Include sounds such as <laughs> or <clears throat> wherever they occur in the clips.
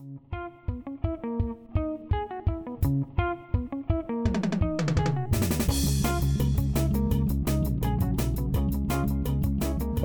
Thank you.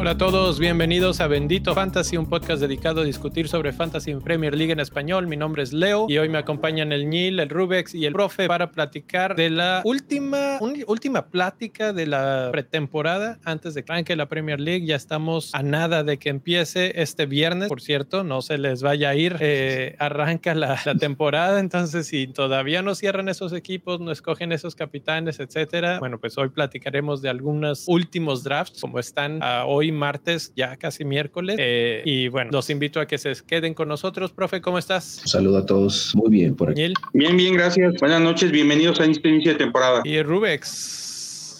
Hola a todos, bienvenidos a Bendito Fantasy, un podcast dedicado a discutir sobre Fantasy en Premier League en español. Mi nombre es Leo y hoy me acompañan el Nil, el Rubex y el Profe para platicar de la última, última plática de la pretemporada antes de que arranque la Premier League. Ya estamos a nada de que empiece este viernes, por cierto, no se les vaya a ir. Eh, arranca la, la, temporada, entonces si todavía no cierran esos equipos, no escogen esos capitanes, etcétera, bueno, pues hoy platicaremos de algunos últimos drafts, como están hoy martes, ya casi miércoles. Eh, y bueno, los invito a que se queden con nosotros. Profe, ¿cómo estás? Un saludo a todos. Muy bien por aquí. Bien, bien, gracias. Buenas noches, bienvenidos a este inicio de temporada. Y Rubex.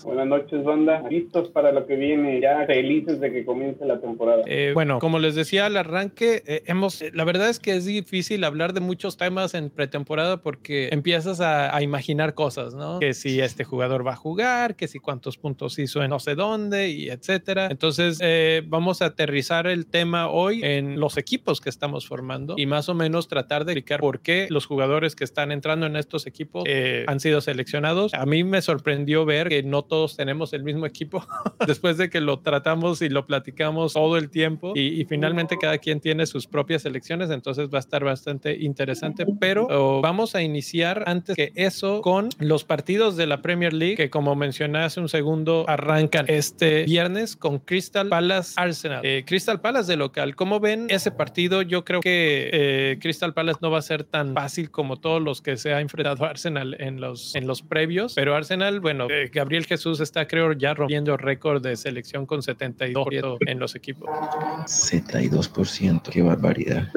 Buenas noches, banda. Listos para lo que viene, ya felices de que comience la temporada. Eh, bueno, como les decía al arranque, eh, hemos, la verdad es que es difícil hablar de muchos temas en pretemporada porque empiezas a, a, imaginar cosas, ¿no? Que si este jugador va a jugar, que si cuántos puntos hizo en no sé dónde y etcétera. Entonces, eh, vamos a aterrizar el tema hoy en los equipos que estamos formando y más o menos tratar de explicar por qué los jugadores que están entrando en estos equipos eh, han sido seleccionados. A mí me sorprendió ver que no todos tenemos el mismo equipo <laughs> después de que lo tratamos y lo platicamos todo el tiempo y, y, finalmente cada quien tiene sus propias selecciones, entonces va a estar bastante interesante, pero oh, vamos a iniciar antes que eso con los partidos de la Premier League que como mencioné hace un segundo arrancan este viernes con Crystal Palace Arsenal. Eh, Crystal Palace de local, ¿cómo ven ese partido? Yo creo que eh, Crystal Palace no va a ser tan fácil como todos los que se ha enfrentado Arsenal en los, en los previos, pero Arsenal, bueno, eh, Gabriel Jesús está, creo, ya rompiendo récord de selección con 72% en los equipos. 72%, qué barbaridad.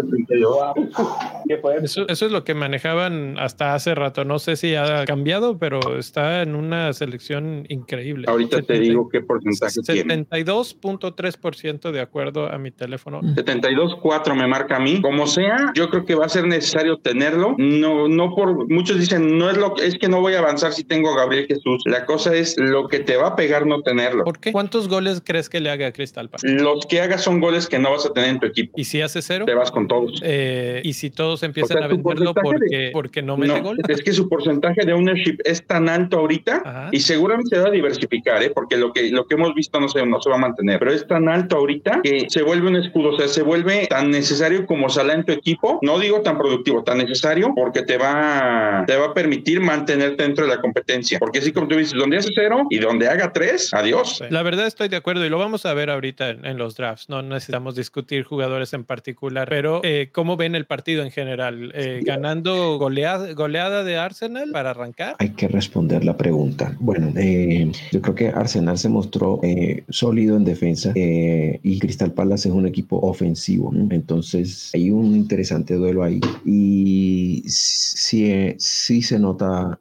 Eso, eso, es lo que manejaban hasta hace rato. No sé si ha cambiado, pero está en una selección increíble. Ahorita 70, te digo qué porcentaje 72.3% de acuerdo a mi teléfono. 72.4 me marca a mí. Como sea, yo creo que va a ser necesario tenerlo. No, no por muchos dicen, no es lo que es que no voy a avanzar si tengo a Gabriel Jesús. La cosa es lo que te va a pegar no tenerlo. ¿Por qué? ¿Cuántos goles crees que le haga a Crystal Palace? Los que haga son goles que no vas a tener en tu equipo. ¿Y si hace cero? Te vas con todos. Eh, ¿Y si todos empiezan o sea, a venderlo porque, de... porque no mete no, gol? Es que su porcentaje de ownership es tan alto ahorita Ajá. y seguramente se va a diversificar, ¿eh? porque lo que, lo que hemos visto no se, no se va a mantener, pero es tan alto ahorita que se vuelve un escudo, o sea, se vuelve tan necesario como Salah en tu equipo, no digo tan productivo, tan necesario porque te va, te va a permitir mantenerte dentro de la competencia, porque así como tú dices, donde hace cero y donde haga tres, adiós. La verdad estoy de acuerdo y lo vamos a ver ahorita en, en los drafts, no necesitamos discutir jugadores en particular, pero eh, ¿cómo ven el partido en general? Eh, ¿Ganando goleada, goleada de Arsenal para arrancar? Hay que responder la pregunta. Bueno, eh, yo creo que Arsenal se mostró eh, sólido en defensa y Crystal Palace es un equipo ofensivo, entonces hay un interesante duelo ahí y sí, sí se nota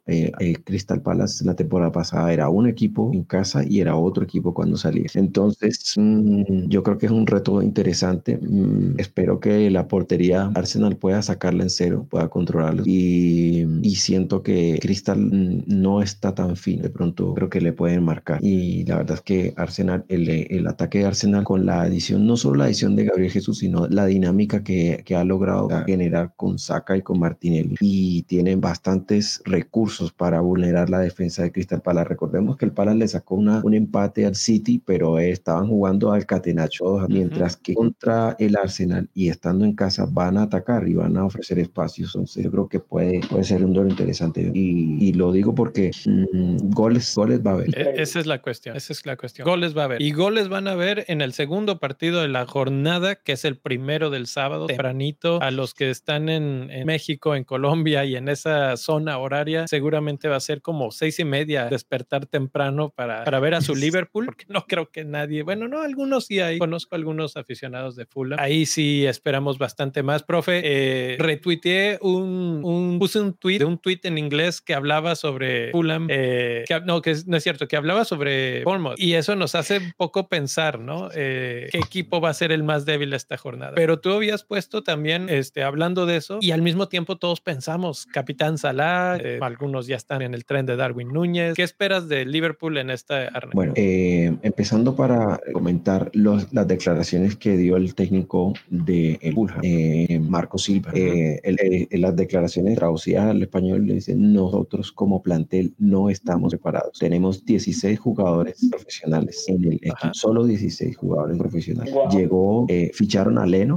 Crystal Palace la temporada pasada era un equipo en casa y era otro equipo cuando salía. Entonces, mmm, yo creo que es un reto interesante. Mmm, espero que la portería Arsenal pueda sacarla en cero, pueda controlarlo. Y, y, siento que Crystal no está tan fin. De pronto creo que le pueden marcar. Y la verdad es que Arsenal, el, el ataque de Arsenal con la adición, no solo la adición de Gabriel Jesús, sino la dinámica que, que ha logrado generar con Saka y con Martinelli. Y tienen bastantes recursos para vulnerar la defensa de Crystal Palace. Recordemos que el Palace le sacó una, un empate al City, pero eh, estaban jugando al Catenacho, uh -huh. mientras que contra el Arsenal y estando en casa van a atacar y van a ofrecer espacios. Entonces yo creo que puede, puede ser un duelo interesante. Y, y lo digo porque mmm, goles, goles va a haber. E esa es la cuestión, esa es la cuestión. Goles va a haber. Y goles van a haber en el segundo partido de la jornada, que es el primero del sábado, tempranito, a los que están en, en México, en Colombia y en esa zona horaria, seguramente va a ser como seis y media, despertar temprano para, para ver a su <laughs> Liverpool, porque no creo que nadie, bueno, no, algunos sí hay, conozco algunos aficionados de Fulham, ahí sí esperamos bastante más, profe, eh, retuiteé un, un, puse un tweet de un tweet en inglés que hablaba sobre Fulham, eh, que, no, que no es cierto, que hablaba sobre Bournemouth, y eso nos hace un poco pensar, ¿no? Eh, ¿Qué equipo va a ser el más débil esta jornada? Pero tú habías puesto también, este, hablando de eso, y al mismo tiempo todos pensamos, Capitán Salah, eh, algunos ya están en el tren de Darwin Núñez, ¿qué esperas de Liverpool en esta Bueno, eh, empezando para comentar los, las declaraciones que dio el técnico de el eh, Marco Silva. Eh, las declaraciones traducidas al español le dicen, nosotros como plantel no estamos preparados. Tenemos 16 jugadores profesionales en el equipo, solo 16 jugadores profesionales. Llegó, ficharon a Leno,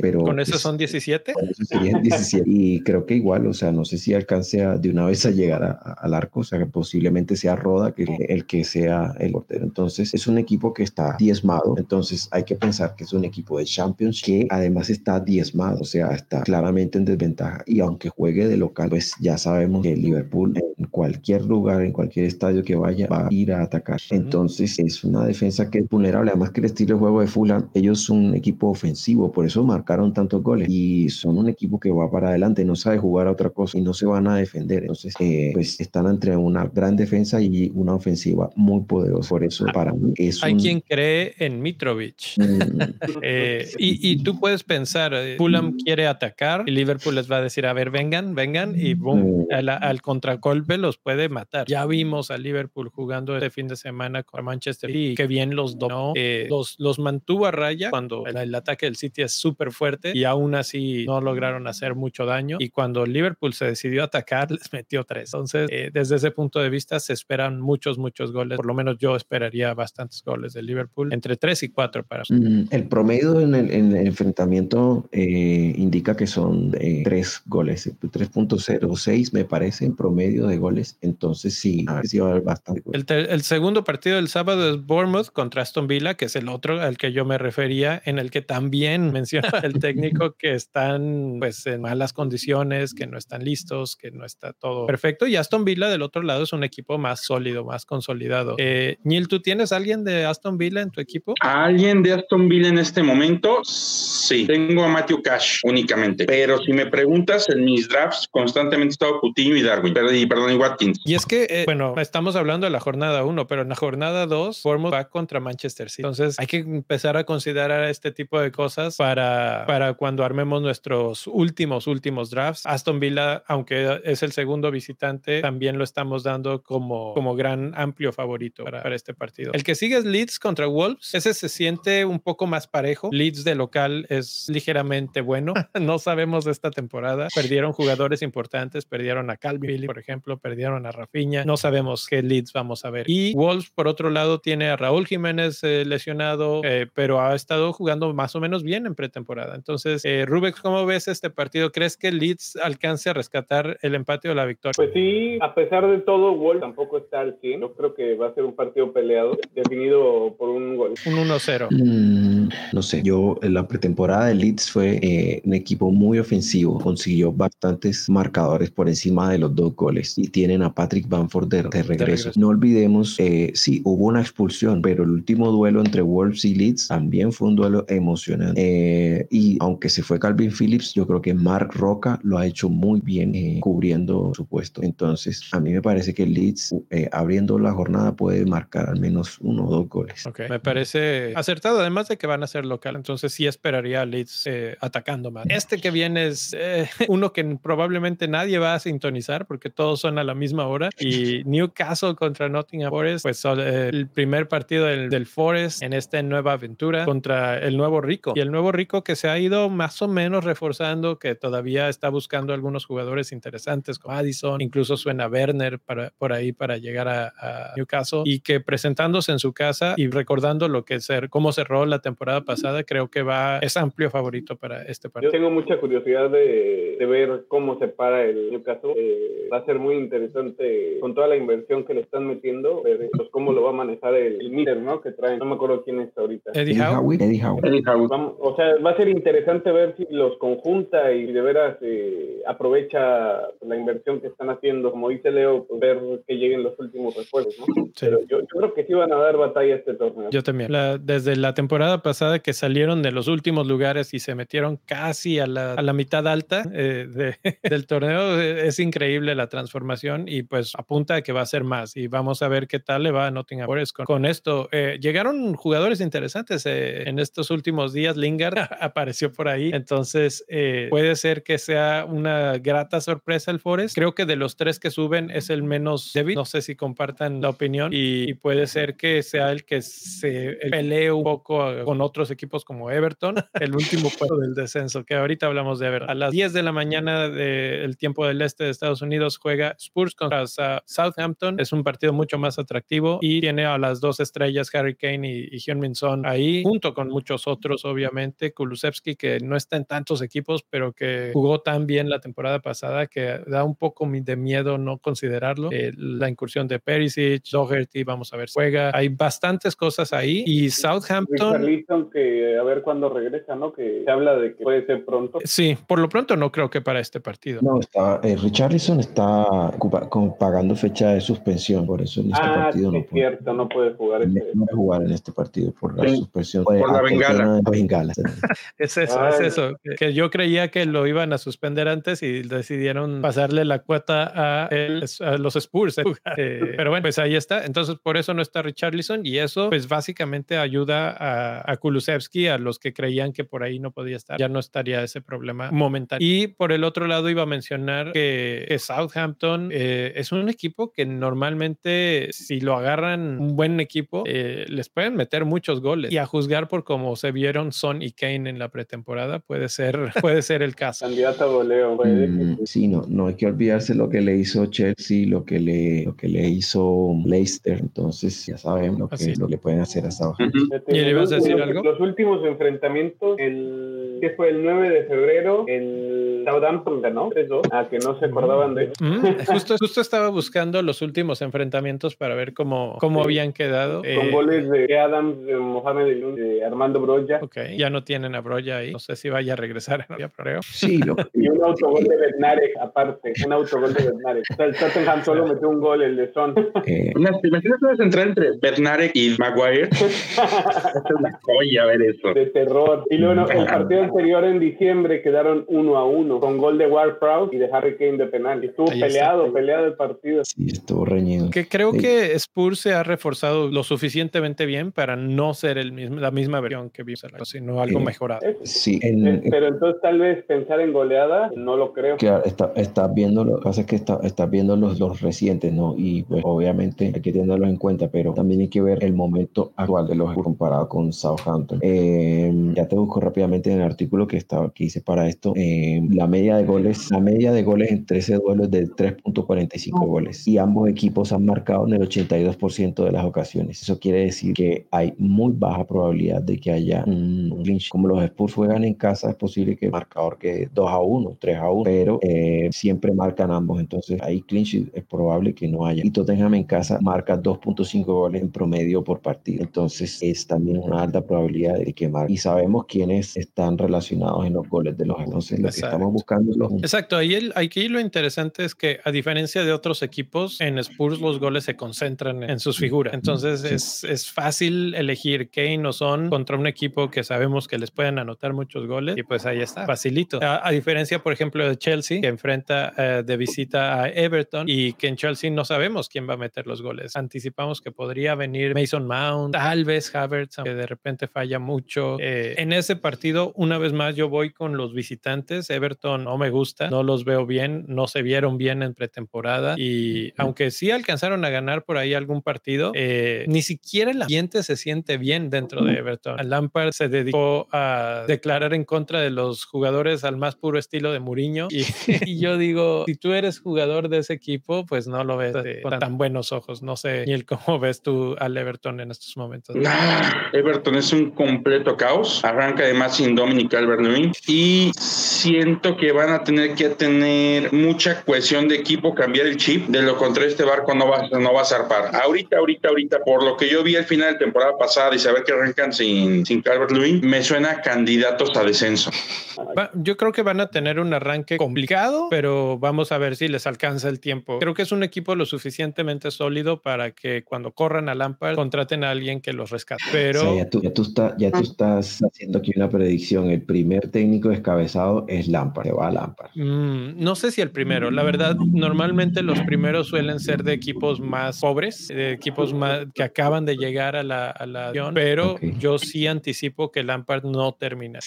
pero... ¿Con eso son 17? Con eso serían 17. y creo que igual, o sea, no sé si alcance de una vez a llegar al arco, o sea, que posiblemente sea Roda que el que sea el portero. Entonces, es un equipo que está diezmado, entonces hay que pensar que es un equipo de Champions que además está diezmado, o sea, está claramente en desventaja y aunque juegue de local, pues ya sabemos que Liverpool en cualquier lugar, en cualquier estadio que vaya, va a ir a atacar. Entonces, es una defensa que es vulnerable, además que el estilo de juego de Fulham, ellos son un equipo ofensivo, por eso marcaron tantos goles y son un equipo que va para adelante, no sabe jugar a otra cosa y no se van a defender. Entonces, eh, pues están entre una gran defensa y una ofensiva muy poderosa. Por eso, para mí es. Hay quien cree en Mitrovic. Mm. <laughs> Eh, y, tú puedes pensar, eh, Fulham quiere atacar y Liverpool les va a decir, a ver, vengan, vengan, y boom, mm. al, al contragolpe los puede matar. Ya vimos a Liverpool jugando este fin de semana con Manchester y que bien los donó, los, los mantuvo a raya cuando el, el ataque del City es súper fuerte y aún así no lograron hacer mucho daño. Y cuando Liverpool se decidió atacar, <laughs> les metió tres. Entonces, eh, desde ese punto de vista, se esperan muchos, muchos goles. Por lo menos yo esperaría bastantes goles de Liverpool, entre tres y cuatro para. Mm, el promedio en el, enfrentamiento eh, indica que son eh, tres goles, 3.06 me parece en promedio de goles. Entonces, sí, si va a haber bastante. El, el, segundo partido del sábado es Bournemouth contra Aston Villa, que es el otro al que yo me refería, en el que también <laughs> menciona el técnico que están pues en malas condiciones, que no están listos, que no está todo perfecto. Y Aston Villa del otro lado es un equipo más sólido, más consolidado. Eh, Neil, ¿tú tienes alguien de Aston Villa en tu equipo? ¿Alguien de Aston Villa en este momento? Sí, tengo a Matthew Cash únicamente. Pero si me preguntas, en mis drafts constantemente he estado Coutinho y Darwin, y, perdón, y Watkins. Y es que, eh, bueno, estamos hablando de la jornada 1, pero en la jornada 2, Bournemouth va contra Manchester City. Entonces hay que empezar a considerar este tipo de cosas para, para cuando armemos nuestros últimos, últimos drafts. Aston Villa, aunque es el segundo visitante, también lo estamos dando como, como gran amplio favorito para, para, este partido. El que sigue es Leeds contra Wolves. Ese se siente un poco más parejo. Leeds de local es ligeramente bueno. <laughs> <laughs> no sabemos de esta temporada. Perdieron jugadores importantes, perdieron a Calvin, por ejemplo, perdieron a Rafinha. No sabemos qué Leeds vamos a ver. Y Wolves, por otro lado, tiene a Raúl Jiménez eh, lesionado, eh, pero ha estado jugando más o menos bien en pretemporada. Entonces, eh, Rubex, ¿cómo ves este partido? ¿Crees que Leeds alcance a rescatar el empate o la victoria? Pues sí, a pesar de todo, Wolves tampoco está al 100. Yo creo que va a ser un partido peleado, definido por un gol. Un 1-0. Mm, no sé, yo en la pretemporada de Leeds fue eh, un equipo muy ofensivo, consiguió bastantes marcadores por encima de los dos goles y tienen a Patrick Bamford de, regreso. No olvidemos, eh, sí, hubo una expulsión, pero el último duelo entre Wolves y Leeds también fue un duelo emocionante. Eh, y aunque se fue Calvin Phillips, yo creo que Mark Roca lo ha hecho muy bien eh, cubriendo su puesto. Entonces, a mí me parece que Leeds, eh, abriendo la jornada, puede marcar al menos uno o dos goles. Ok, me parece acertado, además de que van a ser local. Entonces, sí esperaría a Leeds eh, atacando más. Este que viene es <laughs> uno que probablemente nadie va a sintonizar porque todos son a la misma hora. Y <laughs> Newcastle contra Nottingham Forest, pues el primer partido del, del Forest en esta nueva aventura contra el nuevo rico. Y el nuevo rico que se ha ido más o menos reforzando, que todavía está buscando algunos jugadores interesantes como Addison, incluso suena Werner para, por ahí para llegar a, Newcastle y que presentándose en su casa y recordando lo que ser, cómo cerró la temporada pasada, creo que va, es amplio favorito para este partido. Yo tengo mucha curiosidad de, de ver cómo se para el Newcastle. Eh, va a ser muy interesante con toda la inversión que le están metiendo, ver pues, cómo lo va a manejar el, el ¿no? Que traen, no me acuerdo quién está ahorita. Eddie Howe. Eddie Howe. o sea, va a ser interesante ver si los conjunta y de veras eh, aprovecha la inversión que están haciendo, como dice Leo, pues, ver que lleguen los últimos refuerzos, ¿no? Pero yo, creo que sí van a dar batalla este torneo. Yo también. desde la temporada pasada que salieron de los últimos lugares y se metieron casi a la, a la mitad alta eh, de, <laughs> del torneo, eh, es increíble la transformación y pues apunta a que va a ser más y vamos a ver qué tal le va a Nottingham Forest con, con esto. Eh, llegaron jugadores interesantes en estos últimos días. Lingard <laughs> apareció por ahí, entonces puede ser que sea una grata sorpresa el Forest. Creo que de los tres que suben es el menos débil. No sé si compartan la opinión y, puede ser que sea el que se pelee un poco con otros equipos como Everton, <laughs> el último puesto del descenso, que ahorita hablamos de Everton. A las 10 de la mañana del tiempo del este de Estados Unidos juega Spurs contra Southampton. Es un partido mucho más atractivo y tiene a las dos estrellas Harry Kane y, y Hyun Son ahí, junto con muchos otros, obviamente. Kulusevski, que no está en tantos equipos, pero que jugó tan bien la temporada pasada que da un poco de miedo no considerarlo. Eh, la incursión de Perisic, Doherty, vamos a ver si juega. Hay bastantes cosas ahí y Southampton. que a ver cuándo regresa, ¿no? Que se habla de que puede ser pronto. Sí, por lo pronto no creo que para este partido. No, está, eh, Richarlison está pagando fecha de suspensión, por eso en este ah, partido no, puede, cierto, no puede jugar. Este no puede jugar en este partido por la suspensión. Por la bengala. <laughs> es eso, es eso. Que yo creía que lo iban a suspender antes y decidieron pasarle la cuota a, los Spurs. ¿eh? Eh, pero bueno, pues ahí está. Entonces, por eso no está Richarlison y eso, pues básicamente ayuda a, a Kulusevski, a los que creían que por ahí no podía estar. Ya no estaría ese problema momentáneo. Y por el otro lado, iba a mencionar que, Southampton eh, es un equipo que normalmente, si lo agarran un buen equipo, les pueden meter muchos goles. Y a juzgar por cómo se vieron Son y Kane en la pretemporada, puede ser, <laughs> puede ser el caso. Candidato a goleo. Mm, sí, no, no hay que olvidarse lo que le hizo Chelsea, lo que le, lo que le hizo Leicester. Entonces, ya saben lo que, lo que pueden hacer hasta ahora. ¿Y le ibas a decir algo? Los últimos enfrentamientos, el que fue el 9 de febrero, el Southampton ganó 3-2, a que no se acordaban de mm, justo, justo estaba buscando los últimos enfrentamientos para ver cómo, cómo habían quedado. Con eh, goles de Adams, de Mohamed de Armando Broya. Ok, ya no tienen a Broya ahí. No sé si vaya a regresar en Sí, lo... <laughs> y un autogol de Bernarek aparte, un autogol de Bernarek. O sea, el Tottenham solo metió un gol, el de Son. Eh... imaginas una central entre Bernarek y Maguire? <laughs> es una joya ver eso. De terror. Y luego el partido anterior en diciembre quedaron uno a uno con gol de Ward y de Harry Kane de penal. Y estuvo peleado, peleado el partido. Sí, estuvo reñido. Que creo que Spurs se ha reforzado lo suficientemente bien para no ser el mismo, la misma versión que vimos, sino algo mejorado. Sí, pero entonces tal vez pensar en goleada, no lo creo. Claro, estás está viendo, lo que pasa es que estás está viendo los, los recientes, ¿no? Y pues obviamente hay que tenerlos en cuenta, pero también hay que ver el momento actual de los comparado con Southampton. Eh, ya te busco rápidamente en el artículo que, estaba, que hice para esto. Eh, la media de goles, la media de goles en 13 duelos de 3.45 goles. Y ambos equipos han marcado en el 82% de las ocasiones. Eso quiere decir que hay muy baja probabilidad de que haya un clinch. Como los Spurs juegan en casa, es posible que el marcador que 2 a 1, 3 a 1, pero eh, siempre marcan ambos. Entonces ahí clinch es probable que no haya. Y Tottenham en casa marca 2.5 goles en promedio por partido. Entonces es también una alta probabilidad de que marque. Y sabemos quiénes están relacionados en los goles de los. Entonces lo que estamos buscando es los. Exacto. Ahí el, aquí lo interesante es que a diferencia de otros equipos, en Spurs los goles se concentran en sus figuras. Entonces es, es fácil elegir Kane o Son contra un equipo que sabemos que les pueden anotar muchos goles y pues ahí está, facilito. A, diferencia, por ejemplo, de Chelsea, que enfrenta eh, de visita a Everton y que en Chelsea no sabemos quién va a meter los goles. Anticipamos que podría venir Mason Mount, tal vez Havertz, que de repente falla mucho. Eh, en ese partido, una vez más, yo voy con los visitantes. Everton no me gusta, no los veo bien, no se vieron bien en pretemporada y aunque sí alcanzaron a ganar por ahí algún partido, eh, ni siquiera el ambiente se siente bien dentro de Everton. Lampard se dedicó a declarar en contra de los jugadores al más puro estilo de Mourinho y, <laughs> yo digo, si tú eres jugador de ese equipo, pues no lo ves con tan buenos ojos. No sé, ni el <laughs> cómo ves tú al Everton en estos momentos. Everton es un completo caos. Arranca además sin Dominic calvert y siento que van a tener que tener mucha cohesión de equipo, cambiar el chip. De lo contrario, este barco no va, no va a zarpar. Ahorita, ahorita, ahorita, por lo que yo vi al final de temporada pasada y saber que arrancan sin, sin Calvert Lewin, me suena candidatos a descenso. Yo creo que van a tener un arranque complicado, pero vamos a ver si les alcanza el tiempo. Creo que es un equipo lo suficientemente sólido para que cuando corran a Lampard contraten a alguien que los rescate. Pero ya, tú, ya, tú, ya tú estás haciendo aquí una predicción. El primer técnico descabezado es Lampard se va Lampard. Mm, no sé si el primero, la verdad, normalmente los primeros suelen ser de equipos más pobres, de equipos más que acaban de llegar a la, a la pero yo sí anticipo que Lampard no termina.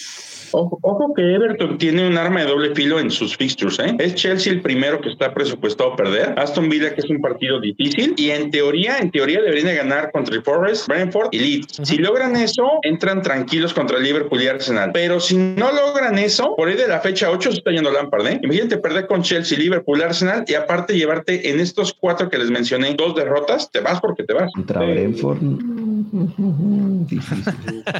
Ojo, que Everton tiene un arma de doble filo en sus fixtures, ¿eh? Es Chelsea el primero que está presupuestado a perder, Aston Villa que es un partido difícil y en teoría, en teoría deberían de ganar contra el Forest, Brentford y Leeds. Si logran eso, entran tranquilos contra Liverpool y Arsenal. Pero si no logran eso, por ahí de la fecha 8 se está yendo Lampard, ¿eh? Imagínate perder con Chelsea, Liverpool, Arsenal y aparte llevarte en estos cuatro que les mencioné dos derrotas, te vas porque te vas. Contra Brentford. <laughs>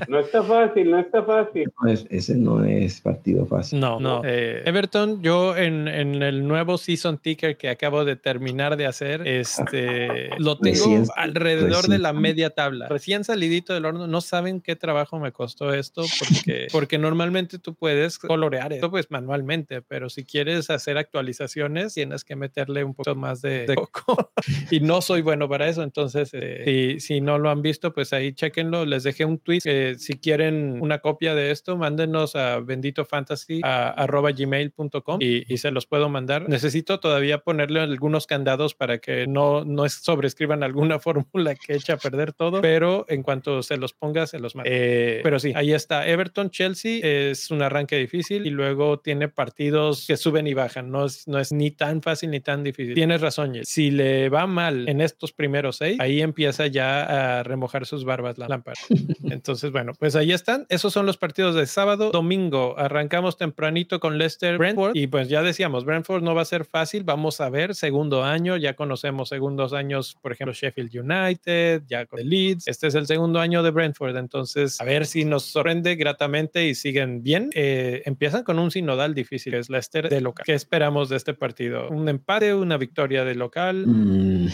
No está fácil, no está fácil. ese no es partido fácil. No, no. Eh, Everton, yo en, en, el nuevo season ticker que acabo de terminar de hacer, este lo tengo alrededor de la media tabla. Recién salidito del horno, no saben qué trabajo me costó esto porque, <laughs> porque normalmente tú puedes colorear esto pues manualmente, pero si quieres hacer actualizaciones tienes que meterle un poco más de, coco <laughs> y no soy bueno para eso. Entonces, eh, si, si no lo han visto, pues ahí chequenlo. Les dejé un tweet que si quieren una copia de esto, mándenos a benditofantasy.gmail.com y, y se los puedo mandar. Necesito todavía ponerle algunos candados para que no, no sobrescriban alguna <laughs> fórmula que echa a perder todo, pero en cuanto se los ponga, se los mando. Eh, pero sí, ahí está. Everton, Chelsea es un arranque difícil y luego tiene partidos que suben y bajan. No es, no es ni tan fácil ni tan difícil. Tienes razón, si le va mal en estos primeros seis, ahí empieza ya a remojar sus barbas la lámpara. <laughs> Entonces, bueno, pues ahí están. Esos son los partidos de sábado. Domingo arrancamos tempranito con Leicester Brentford y pues ya decíamos, Brentford no va a ser fácil. Vamos a ver, segundo año, ya conocemos segundos años, por ejemplo, Sheffield United, ya con el Leeds. Este es el segundo año de Brentford, entonces a ver si nos sorprende gratamente y siguen bien. Eh, empiezan con un sinodal difícil, es Leicester de local. ¿Qué esperamos de este partido? ¿Un empate, una victoria de local? Mm,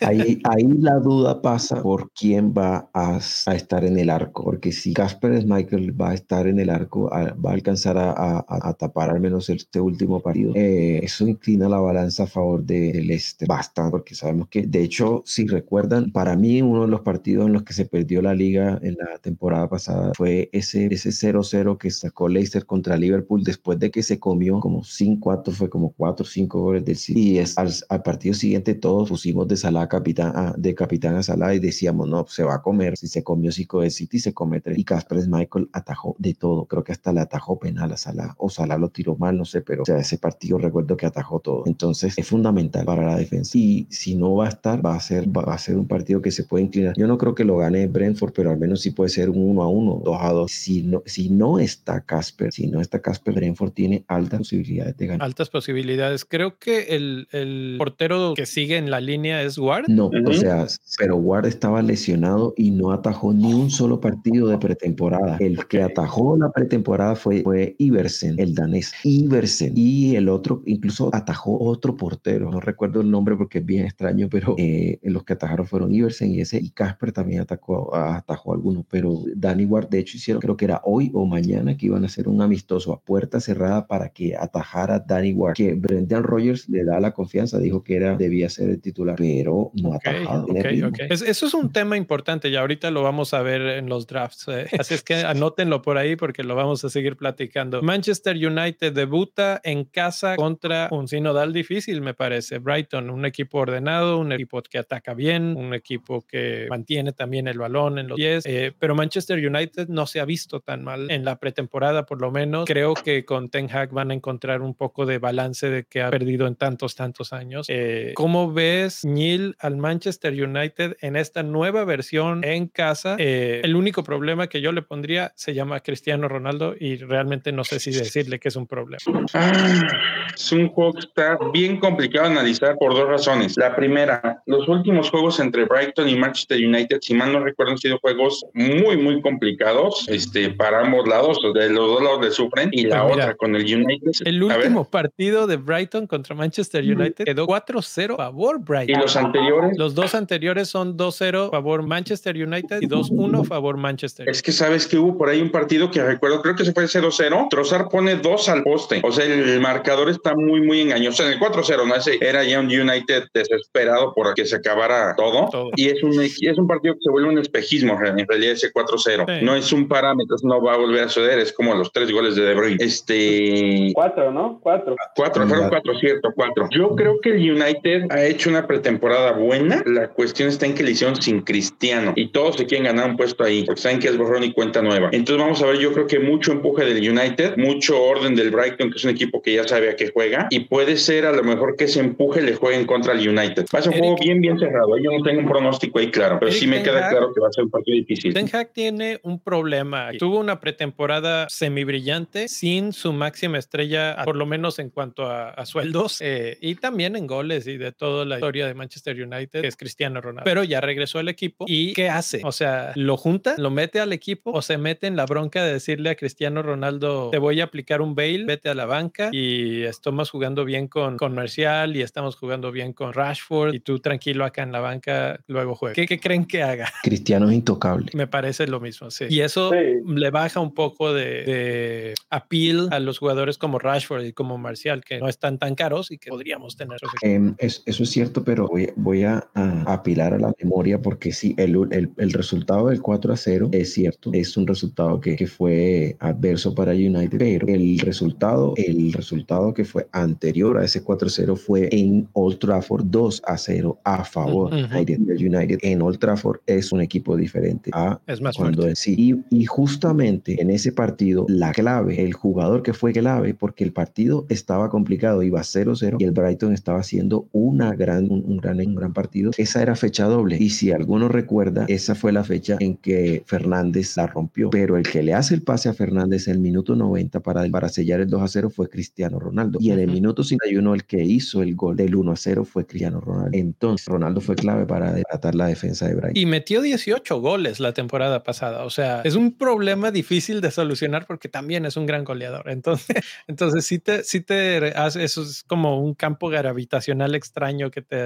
ahí, ahí la duda pasa por quién va a, a, estar en el arco, porque si Casper Michael va a estar en el arco, va a alcanzar a, a, tapar al menos este último partido, eh, eso inclina la balanza a favor del este porque sabemos que, de hecho, si recuerdan, para mí uno de los partidos en los que se perdió la liga en la temporada pasada fue ese 0-0 que sacó Leicester contra Liverpool después de que se comió como 5-4, fue como 4 o 5 goles del City. Y es, al, partido siguiente todos pusimos de Salah capitán, a, de capitán a Salah y decíamos, no, se va a comer. Si se comió 5 de City, se come 3. Y Casper Michael atajó de todo. Creo que hasta le atajó penal a Salah o Salah lo tiró mal, no sé, pero o sea, ese partido recuerdo que atajó todo. Entonces es fundamental para la defensa. Y si no va a estar, va a ser, va a ser un partido que se puede inclinar. Yo no creo que lo gane Brentford, pero al menos sí puede ser un 1 a 1, 2 a 2. Si no, si no está Casper, si no está Casper, Brentford tiene altas posibilidades de ganar. Altas posibilidades. Creo que el, el portero que sigue en la línea es Ward. No, o sea, pero Ward estaba lesionado y no atajó ni un solo partido de pretemporada. El que atajó la pretemporada fue, fue Iversen, el danés. Iversen. Y el otro incluso atajó otro portero. No recuerdo el nombre porque es bien extraño, pero eh, los que atajaron fueron Iversen y ese. Y Casper también atacó, atajó a algunos. Pero Danny Ward, de hecho, hicieron, creo que era hoy o mañana, que iban a hacer un amistoso a puerta cerrada para que atajara Danny Ward. Que Brendan Rogers le da la confianza, dijo que era, debía ser el titular, pero no ha atajado. eso es un tema importante y ahorita lo vamos a ver en los drafts. Eh. Así es que anótenlo por ahí porque lo vamos a seguir platicando. Manchester United debuta en casa contra un sinodal difícil, me parece. Brighton, un equipo ordenado, un equipo que ataca bien, un equipo que mantiene también el balón en los pies. Eh, pero Manchester United no se ha visto tan mal en la pretemporada, por lo menos. Creo que con Ten Hag van a encontrar un poco de balance de que ha perdido en tantos, tantos años. Eh, ¿Cómo ves, Neil, al Manchester United en esta nueva versión en casa? Eh, el único problema que yo le pondría se llama Cristiano Ronaldo y realmente no sé si decirle que es un problema. Ah, es un juego que está bien complicado de analizar por dos razones. La primera, los últimos juegos entre Brighton y Manchester United, si mal no recuerdo, han sido juegos muy, muy complicados este, para ambos lados, de los dos lados le sufren. Y la pues otra con el United. El último partido de Brighton contra Manchester United quedó 4-0 a favor Brighton. ¿Y los anteriores? Los dos anteriores son 2-0 a favor Manchester United y 2-1 a favor Manchester. Es que sabes que hubo por ahí un partido que recuerdo, creo que se fue 0-0. Trozar pone dos al poste. O sea, el marcador es está muy, muy engañoso. En el 4-0, ¿no? Ese era ya un United desesperado por que se acabara todo. Y es un, es un partido que se vuelve un espejismo, en realidad, ese 4-0. No es un parámetro, no va a volver a suceder, es como los tres goles de De Bruyne. Este... Cuatro, ¿no? Cuatro. Cuatro, fueron cuatro, cierto, cuatro. Yo creo que el United ha hecho una pretemporada buena. La cuestión está en que le hicieron sin Cristiano y todos se quieren ganar un puesto ahí, porque saben que es borrón y cuenta nueva. Entonces vamos a ver, yo creo que mucho empuje del United, mucho orden del Brighton, que es un equipo que ya sabe a qué juega, y puede ser a lo mejor que ese empuje le jueguen contra el United. Va a ser un juego bien, bien cerrado. Yo no tengo un pronóstico ahí claro, pero sí me queda claro que va a ser un partido difícil. Ten Hag tiene un problema. Tuvo una pretemporada semibrillante sin su máxima estrella, por lo menos en cuanto a, sueldos, eh, y también en goles y de toda la historia de Manchester United, que es Cristiano Ronaldo. Pero ya regresó al equipo y ¿qué hace? O sea, ¿lo junta? ¿Lo mete al equipo? ¿O se mete en la bronca de decirle a Cristiano Ronaldo, te voy a aplicar un bail, vete a la banca y estamos jugando bien con, con Marcial y estamos jugando bien con Rashford y tú tranquilo acá en la banca, luego juega. ¿Qué, creen que haga? <laughs> Cristiano es intocable. Me parece lo mismo, sí. Y eso le baja un poco de, de appeal a los jugadores como Rashford y como Marcial, que no están tan caros y que podríamos tener. Em, eso es cierto, pero voy, voy a, apilar a la memoria porque sí, el, el, el, resultado del 4 a 0 es cierto, es un resultado que, que, fue adverso para United, pero el resultado, el resultado que fue anterior a ese 4 a 0 fue en Old Trafford 2 a 0 a favor de United. En Old Trafford es un equipo diferente a es más cuando sí. Y, y justamente en ese partido, la clave, el jugador que fue clave, porque el partido estaba complicado, iba 0-0 y el Brighton estaba haciendo una gran, un, gran, un gran partido. Esa era fecha doble. Y si alguno recuerda, esa fue la fecha en que Fernández la rompió. Pero el que le hace el pase a Fernández en el minuto 90 para, para sellar el 2 a 0 fue Cristiano Ronaldo. Y en el minuto 51 el que hizo el gol del 1 a 0 fue Cristiano Ronaldo. Entonces Ronaldo fue clave para delatar la defensa de Brighton. Y metió 18 goles la temporada pasada. O sea, es un problema difícil de solucionar porque también es un gran goleador. Entonces, <laughs> entonces sí te, sí te hace, eso es como un campo gravitacional extraño que te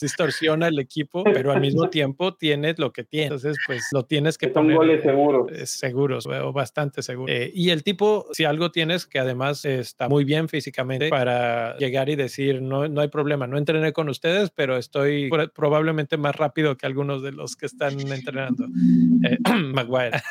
distorsiona el equipo, pero al mismo tiempo tienes lo que tienes. Entonces, pues lo tienes que, poner. Son goles seguros. seguros o bastante seguros. Eh, y el tipo, si algo tienes que además está muy bien físicamente para llegar y decir, no, no hay problema, no entrené con ustedes, pero estoy probablemente más rápido que algunos de los que están entrenando. Eh, <clears throat> Maguire. <laughs>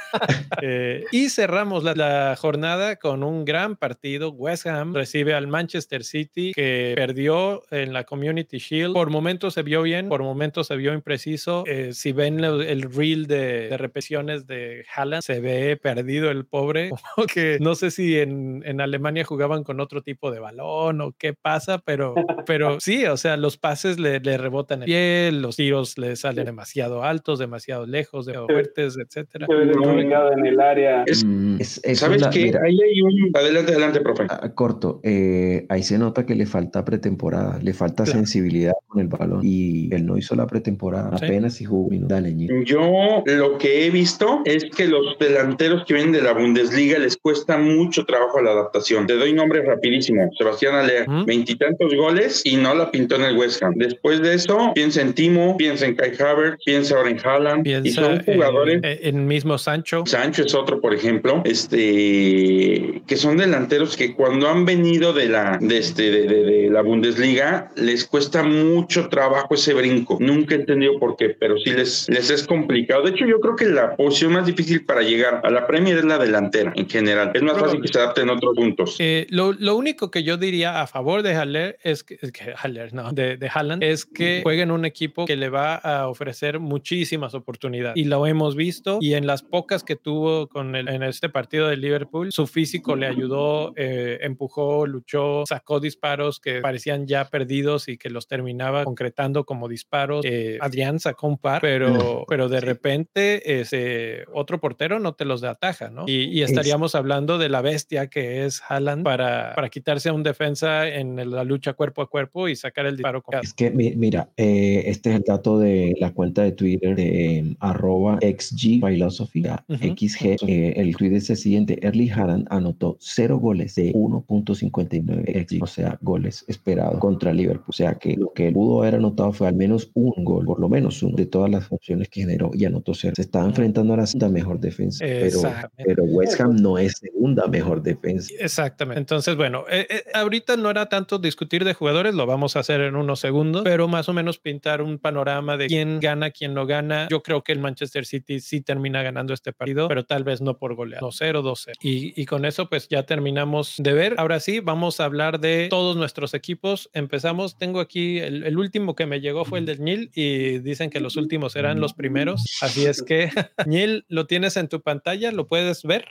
Eh, y cerramos la, la jornada con un gran partido. West Ham recibe al Manchester City que perdió en la Community Shield. Por momentos se vio bien, por momentos se vio impreciso. Eh, si ven el, reel de, repeticiones de Haaland, se ve perdido el pobre. <laughs> que no sé si en, en, Alemania jugaban con otro tipo de balón o qué pasa, pero, pero sí, o sea, los pases le, le rebotan el pie, los tiros le salen demasiado altos, demasiado lejos, demasiado fuertes, etcétera. en el área. Mm, ¿Sabes qué? Ahí hay un... Adelante, adelante, profe. Ah, corto. Eh, ahí se nota que le falta pretemporada, le falta sensibilidad con el balón y él no hizo la pretemporada, apenas y jugó. Dale, Yo lo que he visto es que los delanteros que vienen de la Bundesliga les cuesta mucho trabajo la adaptación. Te doy nombre rapidísimo. Sebastián Alea, veintitantos goles y no la pintó en el West Ham. Después de eso, piensa en Timo, piensa en Kai Havertz, piensa ahora en Haaland. y son jugadores. En, mismo Sancho. Sancho es otro, por ejemplo, este, que son delanteros que cuando han venido de la, de este, de, de, la Bundesliga, les cuesta mucho trabajo ese brinco. Nunca he entendido por qué, pero sí les, les es complicado. De hecho, yo creo que la posición más difícil para llegar a la Premier es la delantera en general. Es más fácil que se adapte en otros puntos. Eh, lo, lo, único que yo diría a favor de Haller es que, es que Haller, no, de, de Haaland, es que juegue en un equipo que le va a ofrecer muchísimas oportunidades. Y lo hemos visto. Y en las pocas que tuvo con el, en este partido de Liverpool, su físico le ayudó, eh, empujó, luchó, sacó disparos que parecían ya perdidos y que los terminaba concretando como disparos. Eh, Adrián sacó un par, pero, pero de repente ese otro portero no te los de ataja, ¿no? Y, estaríamos hablando de la bestia que es Haaland para, para quitarse a un defensa en la lucha cuerpo a cuerpo y sacar el disparo. Es que, mira, eh, este es el dato de la cuenta de Twitter de arroba XG Philosophy, XG. el tweet es el siguiente, Erling Haaland anotó cero goles de 1.59 XG, o sea, goles esperados contra Liverpool. O sea, que lo que él pudo haber anotado fue al menos un gol, por lo menos uno, de todas las opciones que generó y anotó cero. Se estaba enfrentando a la segunda mejor defensa, pero, pero West Ham no es segunda mejor defensa. Exactamente. Entonces, bueno, eh, eh, ahorita no era tanto discutir de jugadores, lo vamos a hacer en unos segundos, pero más o menos pintar un panorama de quién gana, quién no gana. Yo creo que el Manchester City sí termina ganando este partido, pero tal vez no por goleada. 2-0, 2-0. Y, y con eso, pues ya terminamos de ver. Ahora sí, vamos a hablar de todos nuestros equipos. Empezamos, tengo aquí el, el último que me llegó fue el del Nil y dicen que los últimos eran los primeros. Así es que, <laughs> Nil, lo tienes en tu pantalla, lo puedes ver.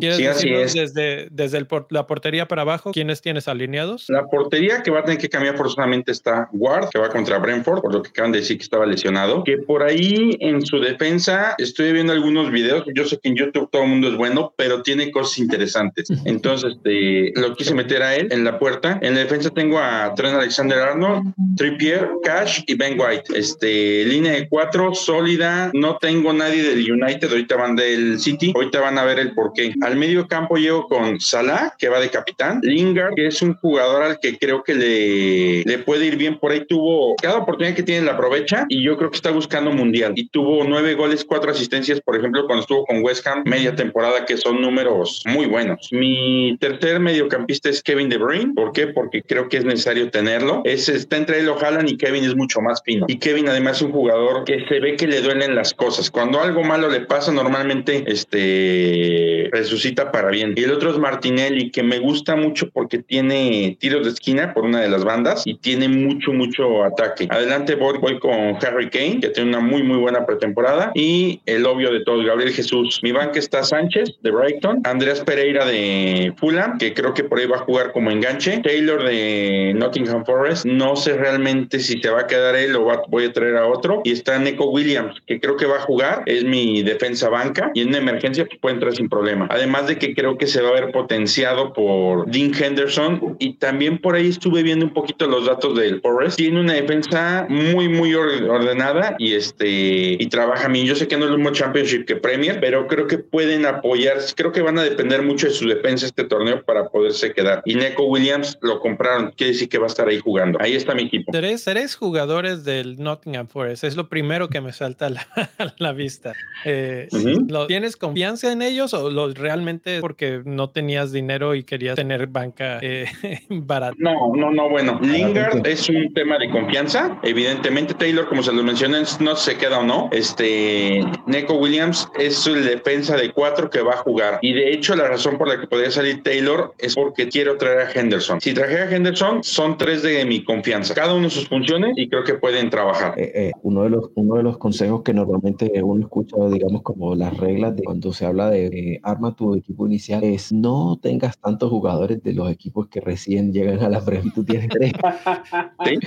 sí, así es. Desde, desde el la portería para abajo, ¿quiénes tienes alineados? La portería que va a tener que cambiar forzosamente está Ward, que va contra Brentford, por lo que acaban de decir que estaba lesionado. Que por ahí en su defensa estoy viendo algunos videos. Yo sé que en YouTube todo el mundo es bueno, pero tiene cosas interesantes. Entonces, este, lo quise meter a él en la puerta. En la defensa tengo a Trent Alexander Arnold, Trippier, Cash y Ben White. Este, línea de cuatro, sólida. No tengo nadie del United, ahorita van del City. Ahorita van a ver el porqué. Al medio campo llego con Salah, que va de capitán. Lingard, que es un jugador al que creo que le, le puede ir bien. Por ahí tuvo, cada oportunidad que tiene la aprovecha y yo creo que está buscando mundial. Y tuvo nueve goles, cuatro asistencias, por ejemplo, cuando estuvo con West Ham, media temporada, que son números muy buenos. Mi tercer mediocampista es Kevin De Bruyne. ¿Por qué? Porque creo que es necesario tenerlo. Es, está entre él o Haaland y Kevin es mucho más fino. Y Kevin además es un jugador que se ve que le duelen las cosas. Cuando algo malo le pasa, normalmente este, resucita para bien. Y el otro es Martinelli, que me gusta mucho porque tiene tiros de esquina por una de las bandas y tiene mucho, mucho ataque. Adelante voy, con Harry Kane, que tiene una muy, muy buena pretemporada. Y el obvio de todos, Gabriel Jesús. Mi banca está Sánchez, de Brighton. Andrés Pereira, de Fulham, que creo que por ahí va a jugar como enganche. Taylor, de Nottingham Forest. No sé realmente si se va a quedar él o voy a traer a otro. Y está Neko Williams, que creo que va a jugar. Es mi defensa banca. Y en emergencia pues, puede entrar sin problema. Además de que creo que se va a ver potenciado por Dean Henderson. Y también por ahí estuve viendo un poquito los datos del Forest. Tiene una defensa muy, muy ordenada y este y trabaja bien. Yo sé que no es lo mismo Championship que Premier, pero creo que pueden apoyar. Creo que van a depender mucho de su defensa este torneo para poderse quedar. Y Neko Williams lo compraron. Quiere decir que va a estar ahí jugando. Ahí está mi equipo. Tres, tres jugadores del Nottingham Forest. Es lo primero que me salta a la, <laughs> la vista. Eh, ¿lo, ¿Tienes confianza en ellos o lo, realmente porque no tenías dinero y querías tener banca eh, <laughs> barata? No, no, no. Bueno, Lingard es un tema de confianza. Evidentemente, Taylor, como se lo mencioné, no se queda o no. Este Neko Williams es el defensa de cuatro que va a jugar. Y de hecho, la razón por la que podría salir Taylor es porque quiero traer a Henderson. Si traje a Henderson, son tres de mi confianza. Cada uno sus funciones y creo que pueden trabajar. Eh, eh, uno, de los, uno de los consejos que normalmente uno escucha, digamos, como las reglas de cuando se habla de arma tu equipo inicial, es no tengas tantos jugadores de los equipos que recién llegan a la Premier. Tú tienes tres. <laughs> ¿Sí?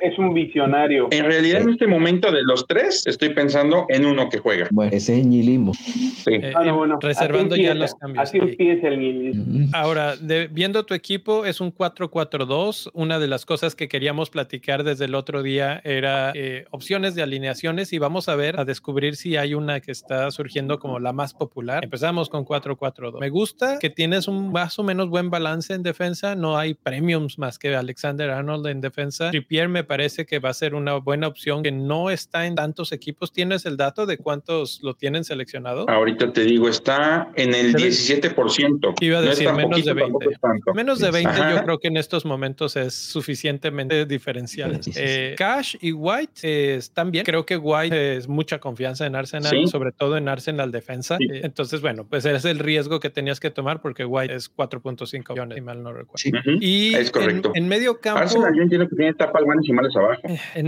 Es un visionario. En realidad, en este momento de los tres, estoy pensando en uno que juega. Bueno, ese es ñilismo. Sí. Eh, reservando ya los cambios. Así empieza el ñilismo. Ahora, viendo tu equipo, es un 4-4-2. Una de las cosas que queríamos platicar desde el otro día era eh, opciones de alineaciones y vamos a ver, a descubrir si hay una que está surgiendo como la más popular. Empezamos con 4-4-2. Me gusta que tienes un más o menos buen balance en defensa. No hay premiums más que Alexander Arnold en defensa. Trippier me parece que va a ser una buena opción que no está en tantos equipos. ¿Tienes el dato de cuántos lo tienen seleccionado? Ahorita te digo, está en el 17%. Iba a decir menos de 20. Menos de 20 yo creo que en estos momentos es suficientemente diferencial. Eh, Cash y White eh, están bien. Creo que White es mucha confianza en Arsenal, sobre todo en Arsenal defensa. Eh, entonces, bueno, pues es el riesgo que tenías que tomar porque White es 4.5 millones, si mal no recuerdo. Y es correcto. En, medio campo. Arsenal yo entiendo que tiene etapas buenas y malas abajo.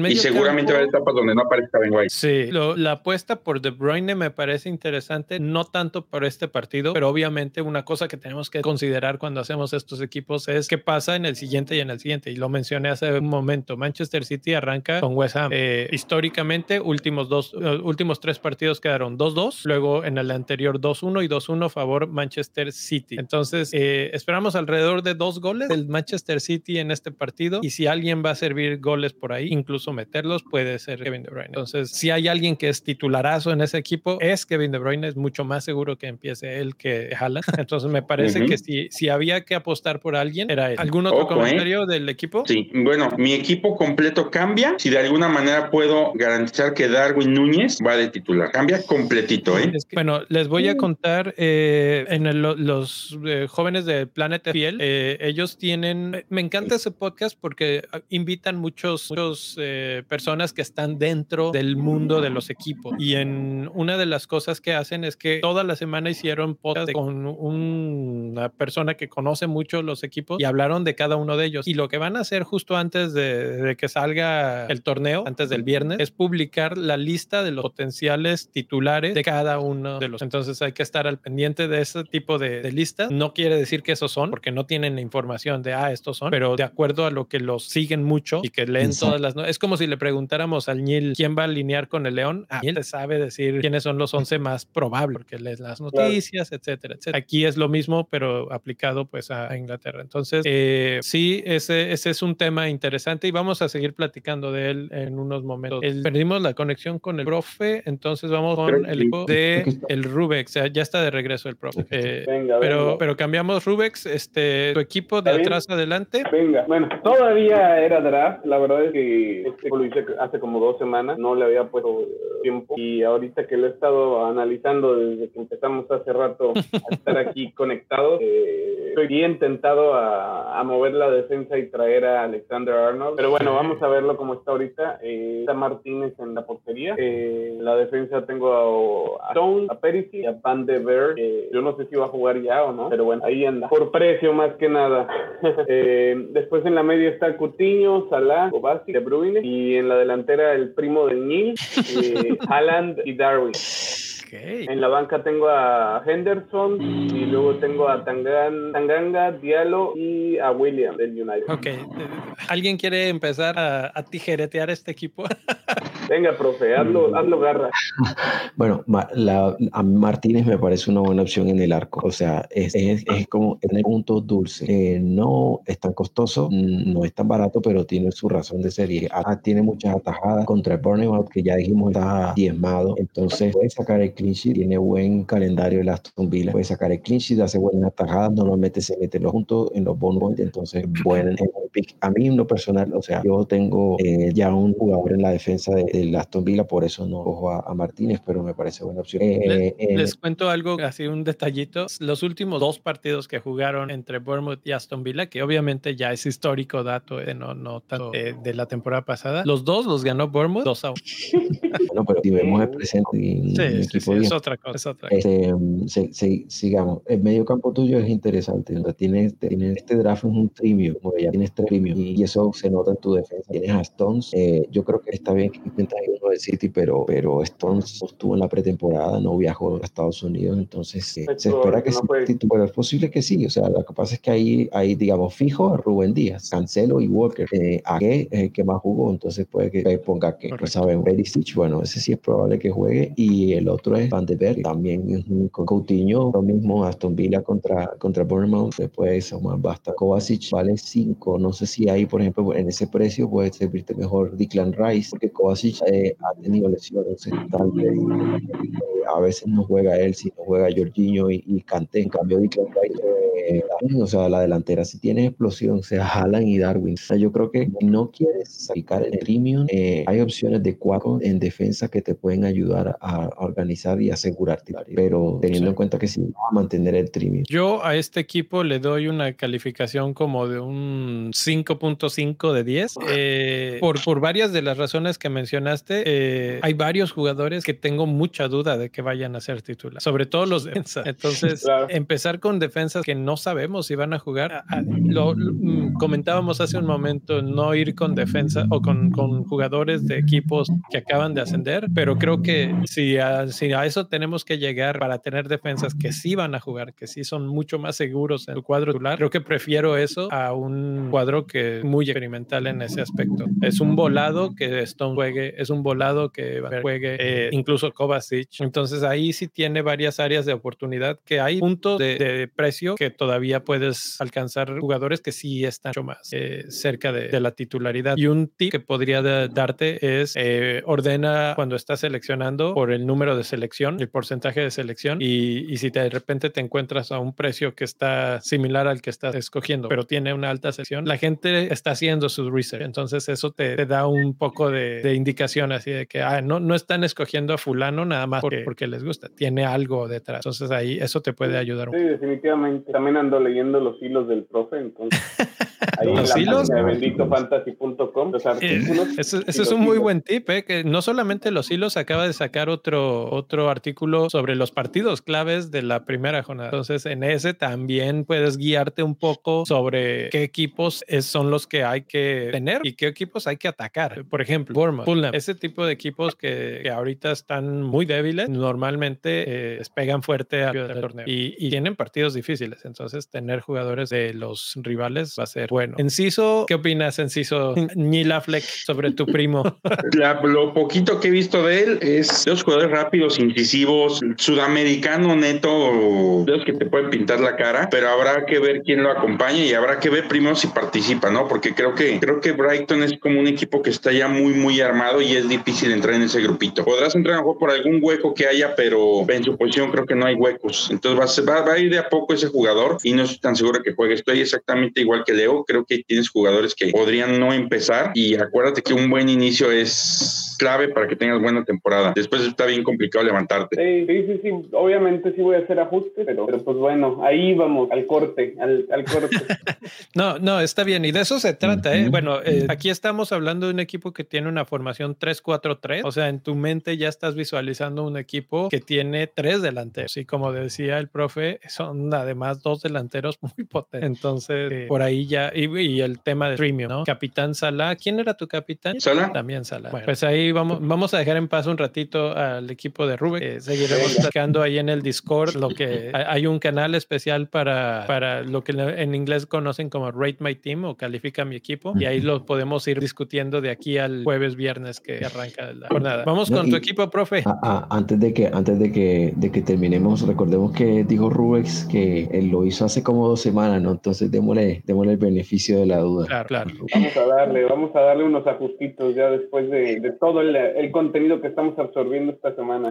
y seguramente va a haber etapas donde no aparezca Ben White. Sí, la apuesta por De Bruyne me parece interesante, no tanto por este partido, pero obviamente una cosa que tenemos que considerar cuando hacemos estos equipos es qué pasa en el siguiente y en el siguiente. Y lo mencioné hace un momento. Manchester City arranca con West Ham. Eh, históricamente, últimos dos, uh, últimos tres partidos quedaron 2-2, luego en el anterior 2-1 y 2-1 favor Manchester City. Entonces, eh, esperamos alrededor de dos goles del Manchester City en este partido. Y si alguien va a servir goles por ahí, incluso meterlos, puede ser Kevin De Bruyne. Entonces, si hay alguien que es titularazo en ese equipo, es Kevin De Bruyne. Es mucho más seguro que empiece él que Haaland. <laughs> Entonces, me parece que si, si había que apostar por alguien, era él. ¿Algún otro comentario del equipo? Sí, bueno, mi equipo completo cambia, si de alguna manera puedo garantizar que Darwin Núñez va de titular. Cambia completito, ¿eh? bueno, les voy a contar eh, en los eh, jóvenes de Planet Fiel, eh, ellos tienen, me encanta ese podcast porque ah, invitan muchos, muchos personas que están dentro del mundo de los equipos y en una de las cosas que hacen es que toda la semana hicieron podcast con una persona que conoce mucho los equipos y hablaron de cada uno de ellos y lo que van a hacer justo antes de, que salga el torneo, antes del viernes, es publicar la lista de los potenciales titulares de cada uno de los. Entonces hay que estar al pendiente de ese tipo de, de listas. No quiere decir que esos son, porque no tienen la información de, ah, estos son, pero de acuerdo a lo que los siguen mucho y que leen todas las... Es como si le preguntáramos al Nil quién va a alinear con el León. A él sabe decir quiénes son los 11 más probables, porque lees las <laughs> noticias, etcétera, etcétera. Aquí es lo mismo, pero aplicado pues a Inglaterra. Entonces, eh, sí, ese, ese es un tema interesante y vamos a seguir platicando de él en unos momentos. perdimos la conexión con el profe, entonces vamos con el equipo de el Rubex. Ya está de regreso el profe. Eh, pero, pero cambiamos Rubex, este, tu equipo de atrás adelante. Venga, bueno, todavía era draft. La verdad es que este lo hice hace como dos semanas, no le había puesto tiempo y ahorita que lo he estado analizando desde que empezamos hace rato a estar aquí <laughs> conectados, eh, estoy bien tentado a, a, mover la defensa y traer a Alexander Arnold. Pero bueno, vamos a verlo como está ahorita. Eh, está Martínez en la portería. Eh, la defensa tengo a, Stone, a Perisic y a Van de Ver. yo no sé si va a jugar ya o no, pero bueno, ahí anda. Por precio más que nada. <laughs> después en la media está Coutinho, Salah, Kovacic, De Bruyne y en la delantera el primo de Nil, <laughs> Haaland y Darwin. En la banca tengo a Henderson y luego tengo a Tangan, Tanganga, Diallo y a William del United. Ok. ¿Alguien quiere empezar a, tijeretear este equipo? <laughs> Venga, profe, hazlo, hazlo garra. <laughs> Bueno, la, a Martínez me parece una buena opción en el arco. O sea, es, es, es como tener punto dulce. Eh, no es tan costoso, no es tan barato, pero tiene su razón de ser. Ah, tiene muchas atajadas contra el Burnout, que ya dijimos está diezmado. Entonces puede sacar el clean tiene buen calendario el Aston Villa, puede sacar el sheet, hace buenas atajadas, normalmente se mete los juntos en los bonus, entonces buen pick. A mí en lo personal, o sea, yo tengo eh, ya un jugador en la defensa del de Aston Villa, por eso no cojo a, Martínez, pero me parece buena opción. Eh, eh, les, cuento algo, así un detallito. Los últimos dos partidos que jugaron entre Bournemouth y Aston Villa, que obviamente ya es histórico dato, no, no tanto de la temporada pasada, los dos los ganó Bournemouth 2 a 1. <laughs> bueno, pero si vemos el presente y sí, equipo es otra cosa. Es otra cosa. Este, sigamos. El medio campo tuyo es interesante. O sea, tienes, este draft es un premium, como ya tienes tres premium y, eso se nota en tu defensa. Tienes a Stones. Eh, yo creo que está bien que intentas ir uno del City, pero, pero Stones estuvo en la pretemporada, no viajó a Estados Unidos, entonces eh, se espera que sí. Pero es posible que sí. O sea, lo que pasa es que ahí, ahí digamos, fijo a Rubén Díaz, Cancelo y Walker. Eh, a qué es el que más jugó, entonces puede que ponga que, no saben, Perisic, bueno, ese sí es probable que juegue y el otro es Van de Beek, también con Coutinho, lo mismo Aston Villa contra, contra Bournemouth, después más basta. Kovacic vale 5, no sé si ahí, por ejemplo, en ese precio puede servirte mejor Declan Rice, porque Kovacic eh, ha tenido lesiones, tal vez, eh, a veces no juega él, si no juega Jorginho y, y Kanté, en cambio Declan Rice eh, o sea, la delantera si tiene explosión, sea Haaland y Darwin. O sea, yo creo que no quieres sacar el premium, eh, hay opciones de cuatro en defensa que te pueden ayudar a, organizar y asegurarte, pero teniendo en cuenta que si va a mantener el premium. Yo a este equipo le doy una calificación como de un 5.5 de 10, eh, por, por varias de las razones que mencionaste. hay varios jugadores que tengo mucha duda de que vayan a ser titulares, sobre todo los defensas. Entonces, <laughs> empezar con defensas que no sabemos si van a jugar. Lo, mm, comentábamos hace un momento, no ir con defensa o con, con, jugadores de equipos que acaban de ascender, pero creo que si a, si a eso tenemos que llegar para tener defensas que sí van a jugar, que sí son mucho más seguros en el cuadro titular, creo que prefiero eso a un cuadro que es muy experimental en ese aspecto. Es un volado que Stone juegue, es un volado que juegue eh, incluso Kovacic. Entonces ahí sí tiene varias áreas de oportunidad que hay puntos de, de precio que todavía puedes alcanzar jugadores que sí están mucho más eh, cerca de, la titularidad. Y un tip que podría darte es eh, ordena cuando estás seleccionando por el número de selección, el porcentaje de selección y, si de repente te encuentras a un precio que está similar al que estás escogiendo, pero tiene una alta selección, la gente está haciendo su research. Entonces eso te, da un poco de, indicación así de que ah, no, no están escogiendo a fulano nada más porque, porque les gusta, tiene algo detrás. Entonces ahí eso te puede ayudar. Un sí, definitivamente. También ando leyendo los hilos del profe, entonces. <laughs> Ahí ¿Los en de benditofantasy.com, los artículos. Eh, ese, es un muy buen tip, ¿eh? que no solamente los hilos acaba de sacar otro, otro artículo sobre los partidos claves de la primera jornada. Entonces, en ese también puedes guiarte un poco sobre qué equipos son los que hay que tener y qué equipos hay que atacar. Por ejemplo, Bournemouth, Fulham, ese tipo de equipos que, ahorita están muy débiles, normalmente eh, pegan fuerte al torneo y, y tienen partidos difíciles. Entonces, tener jugadores de los rivales va a ser bueno. Enciso, ¿qué opinas, Enciso <laughs> Nila Fleck, sobre tu primo? <laughs> lo poquito que he visto de él es de los jugadores rápidos, incisivos, sudamericano neto, los que te pueden pintar la cara, pero habrá que ver quién lo acompaña y habrá que ver primero si participa, ¿no? Porque creo que creo que Brighton es como un equipo que está ya muy muy armado y es difícil entrar en ese grupito. Podrás entrar a juego por algún hueco que haya, pero en su posición creo que no hay huecos. Entonces va, va, a ir de a poco ese jugador y no estoy tan seguro que juegue. Estoy exactamente igual que Leo. Creo que tienes jugadores que podrían no empezar y acuérdate que un buen inicio es clave para que tengas buena temporada. Después está bien complicado levantarte. Sí, sí, sí, Obviamente sí voy a hacer ajustes, pero, pero pues bueno, ahí vamos, al corte, al, al corte. <laughs> no, no, está bien. Y de eso se trata, ¿eh? Bueno, eh, aquí estamos hablando de un equipo que tiene una formación 3-4-3. O sea, en tu mente ya estás visualizando un equipo que tiene tres delanteros. Y como decía el profe, son además dos delanteros <laughs> muy potentes. Entonces, eh, por ahí ya, y, el tema de premium, ¿no? Capitán Salah. ¿Quién era tu capitán? Salah. También Salah. Bueno, pues ahí vamos, vamos a dejar en paz un ratito al equipo de Rubik. Eh, seguiremos platicando ahí en el Discord. Lo que hay un canal especial para, para lo que en inglés conocen como Rate My Team o Califica mi equipo. Y ahí lo podemos ir discutiendo de aquí al jueves, viernes que arranca la jornada. Vamos con tu equipo, profe. antes de que, antes de que, de que terminemos, recordemos que dijo Rubex que él lo hizo hace como dos semanas, ¿no? Entonces démosle, démosle el beneficio de la duda. Claro, claro. Vamos a darle, vamos a darle unos ajustitos ya después de, de todo el, contenido que estamos absorbiendo esta semana.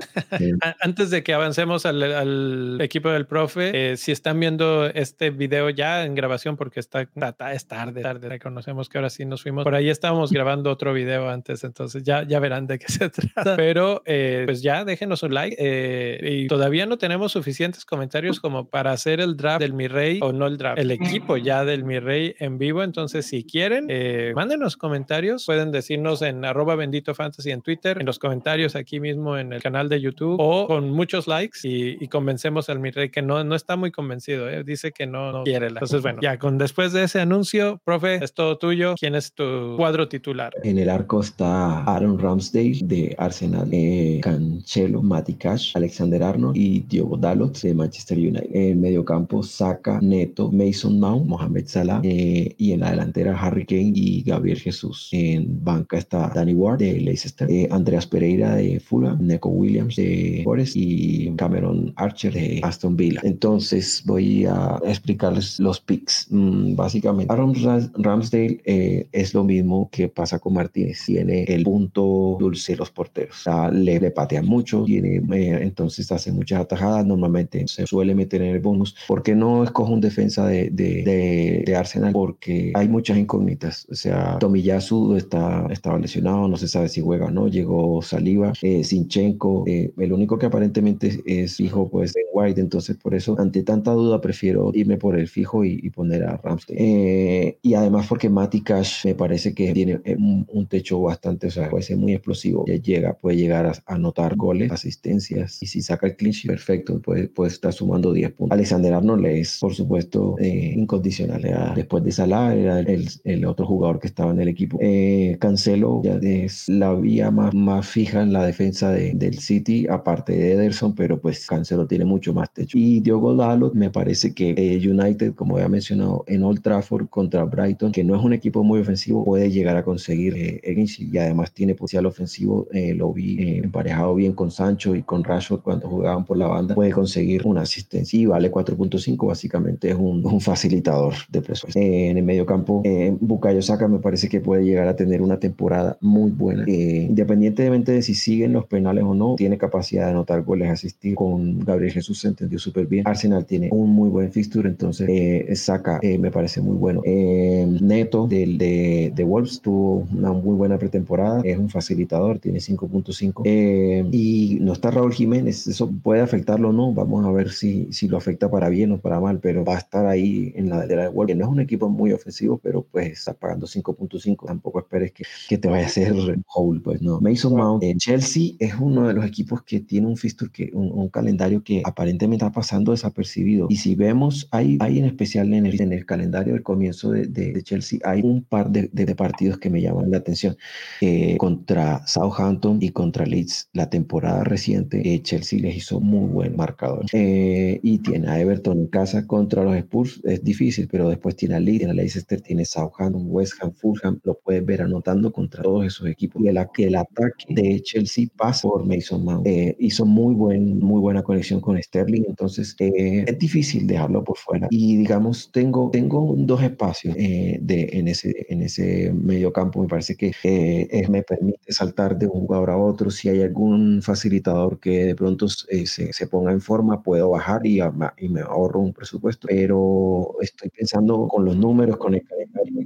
Antes de que avancemos al, equipo del profe, eh, si están viendo este video ya en grabación, porque está, es tarde, tarde, reconocemos que ahora sí nos fuimos. Por ahí estábamos grabando otro video antes, entonces ya, ya verán de qué se <laughs> trata. Pero eh, pues ya déjenos un like. Eh, y todavía no tenemos suficientes comentarios como para hacer el draft del Mi Rey o no el draft, el equipo ya del Mi Rey en vivo. Entonces, si quieren, mándenos comentarios. Pueden decirnos en arroba bendito fantasy en Twitter, en los comentarios aquí mismo en el canal de YouTube o con muchos likes y, convencemos al mi rey que no, no está muy convencido, ¿eh? dice que no, quiere. La... Entonces, bueno, ya con después de ese anuncio, profe, es todo tuyo. ¿Quién es tu cuadro titular? En el arco está Aaron Ramsdale de Arsenal, eh, Cancelo, Matty Cash, Alexander Arnold y Diogo Dalot de Manchester United. En medio campo, Saka, Neto, Mason Mount, Mohamed Salah eh, y en la delantera Harry Kane y Gabriel Jesús. En banca está Danny Ward de Leicester eh, Andreas Pereira de Fulham, Neco Williams de Forest y Cameron Archer de Aston Villa. Entonces voy a explicarles los picks. Mm, básicamente, Aaron Ramsdale eh, es lo mismo que pasa con Martínez. Tiene el punto dulce los porteros. le, le patean mucho, tiene, eh, entonces hace muchas atajadas. Normalmente se suele meter en el bonus. ¿Por qué no escojo un defensa de, de, de, Arsenal? Porque hay muchas incógnitas. O sea, Tomiyasu está, estaba lesionado, no se sabe si juega ¿no? Llegó Saliva, eh, Sinchenko, eh, el único que aparentemente es hijo pues de White, entonces por eso ante tanta duda prefiero irme por el fijo y, poner a Ramsey. Eh, y además porque Mati Cash me parece que tiene un, techo bastante, o sea, puede ser muy explosivo, ya llega, puede llegar a anotar goles, asistencias y si saca el clinch, perfecto, puede, puede estar sumando 10 puntos. Alexander Arnold es, por supuesto, incondicional. después de Salah era el, el, otro jugador que estaba en el equipo. Cancelo ya es la todavía más, más fija en la defensa de, del City, aparte de Ederson, pero pues Cancelo tiene mucho más techo. Y Diogo Dalot, me parece que eh, United, como había mencionado, en Old Trafford contra Brighton, que no es un equipo muy ofensivo, puede llegar a conseguir eh, y además tiene potencial ofensivo. Eh, lo vi eh, emparejado bien con Sancho y con Rashford cuando jugaban por la banda. Puede conseguir una asistencia y vale 4.5. Básicamente es un, un, facilitador de presupuesto. en el medio campo, Bukayo Saka me parece que puede llegar a tener una temporada muy buena. Independientemente de si siguen los penales o no, tiene capacidad de anotar goles, asistir. Con Gabriel Jesús se entendió súper bien. Arsenal tiene un muy buen fixture, entonces Saka me parece muy bueno. Neto del, de, de Wolves tuvo una muy buena pretemporada, es un facilitador, tiene 5.5 eh, y no está Raúl Jiménez, eso puede afectarlo o no, vamos a ver si, si lo afecta para bien o para mal, pero va a estar ahí en la delantera de Wolves, no es un equipo muy ofensivo, pero pues está pagando 5.5, tampoco esperes que, que, te vaya a hacer pues no. Mason Mount, en Chelsea es uno de los equipos que tiene un fixture, que, un, calendario que aparentemente está pasando desapercibido y si vemos, hay, hay en especial en el, en el calendario del comienzo de, de, Chelsea, hay un par de, de partidos que me llaman la atención. Eh, contra Southampton y contra Leeds, la temporada reciente, eh, Chelsea les hizo muy buen marcador. Eh, y tiene a Everton en casa contra los Spurs, es difícil, pero después tiene a Leeds, tiene a Leicester, tiene Southampton, West Ham, Fulham, lo puedes ver anotando contra todos esos equipos. Y el, el ataque de Chelsea pasa por Mason Mount. hizo muy, buen, muy buena conexión con Sterling, entonces es difícil dejarlo por fuera. Y digamos, tengo, tengo dos espacios de, en, ese, en ese medio campo, me parece que eh, me permite saltar de un jugador a otro. Si hay algún facilitador que de pronto eh, se, se, ponga en forma, puedo bajar y, y, me ahorro un presupuesto. Pero estoy pensando con los números, con el calendario.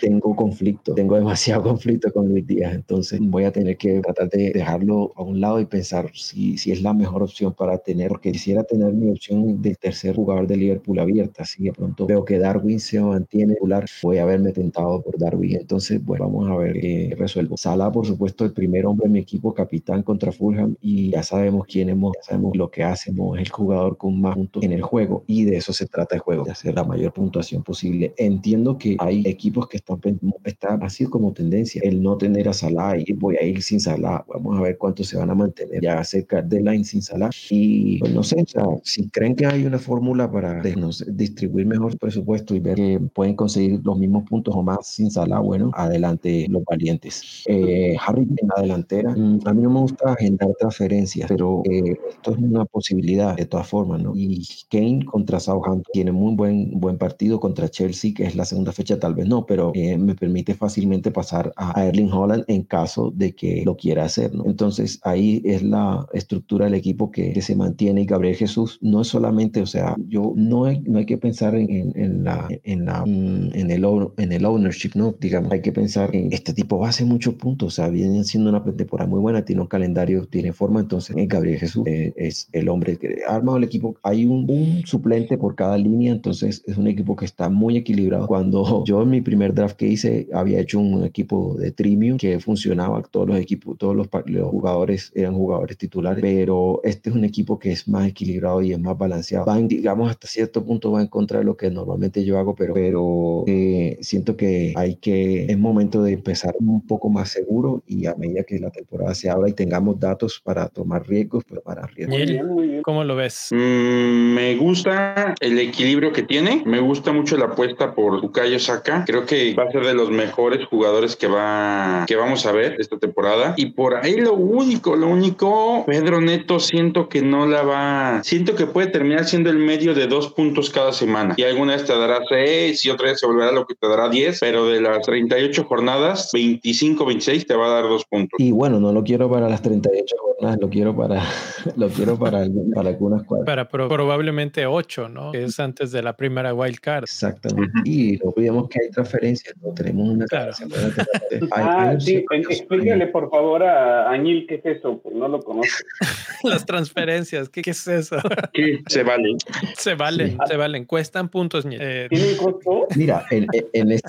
Tengo conflicto, tengo demasiado <laughs> conflicto con Luis Díaz, entonces voy a tener que tratar de dejarlo a un lado y pensar si, si es la mejor opción para tener, porque quisiera tener mi opción del tercer jugador de Liverpool abierta. Si de pronto veo que Darwin se mantiene popular, voy a haberme tentado por Darwin. Entonces, bueno, vamos a ver qué resuelvo. Salah, por supuesto, el primer hombre en mi equipo, capitán contra Fulham, y ya sabemos quién hemos, ya sabemos lo que hacemos, es el jugador con más puntos en el juego, y de eso se trata el juego, de hacer la mayor puntuación posible. Entiendo que hay equipos que están, están así como tendencia, el no tener a Salah, y voy a ir sin Salah, vamos a ver cuántos se van a mantener ya cerca de line sin Salah, y pues, no sé, o sea, si creen que hay una fórmula para distribuir mejor presupuesto y ver que pueden conseguir los mismos puntos o más sin Salah, bueno, adelante los valientes. Eh, Harry en la delantera, mm, a mí no me gusta agendar transferencias, pero eh, esto es una posibilidad de todas formas, ¿no? Y Kane contra Southampton tiene muy buen, buen partido contra Chelsea, que es la segunda fecha, tal vez no, pero eh, me permite fácilmente pasar a Erling Holland en caso de que lo quiera hacer, ¿no? Entonces ahí es la estructura del equipo que, se mantiene y Gabriel Jesús no es solamente, o sea, yo no hay, no hay que pensar en, en, la, en, la, mm, en, el, en el ownership, ¿no? Digamos, hay que pensar en este tipo hacer muchos puntos, o sea, viene siendo una temporada muy buena, tiene un calendario, tiene forma, entonces eh, Gabriel Jesús eh, es el hombre que ha armado el equipo, hay un, un, suplente por cada línea, entonces es un equipo que está muy equilibrado. Cuando yo en mi primer draft que hice había hecho un equipo de Trimium que funcionaba, todos los equipos, todos los, los jugadores eran jugadores titulares, pero este es un equipo que es más equilibrado y es más balanceado. Va, digamos, hasta cierto punto va en contra de lo que normalmente yo hago, pero, pero eh, siento que hay que, es momento de empezar un poco más seguro y a medida que la temporada se abra y tengamos datos para tomar riesgos, pero para riesgos. ¿Cómo lo ves? Mm, me gusta el equilibrio que tiene, me gusta mucho la apuesta por Bukayo Saka, creo que va a ser de los mejores jugadores que va que vamos a ver esta temporada y por ahí lo único, lo único, Pedro Neto siento que no la va, siento que puede terminar siendo el medio de dos puntos cada semana y alguna vez te dará seis y otra vez se volverá lo que te dará diez, pero de las 38 jornadas, 25, 26 te va a dar dos puntos. Y bueno, no lo quiero para las 38 jornadas, lo quiero para, <laughs> lo quiero para, para algunas cuadras. Para probablemente 8, ¿no? Que es antes de la primera wild card. Exactamente. Y no olvidemos que hay transferencias, no tenemos una claro. <laughs> ah, sí, explícale por favor a Añil qué es eso, pues no lo conozco. <laughs> <laughs> las transferencias, ¿qué, qué es eso? ¿Qué? Se valen. Se valen, se valen, cuestan puntos. Eh, ¿Tienen costo? Mira, en, en este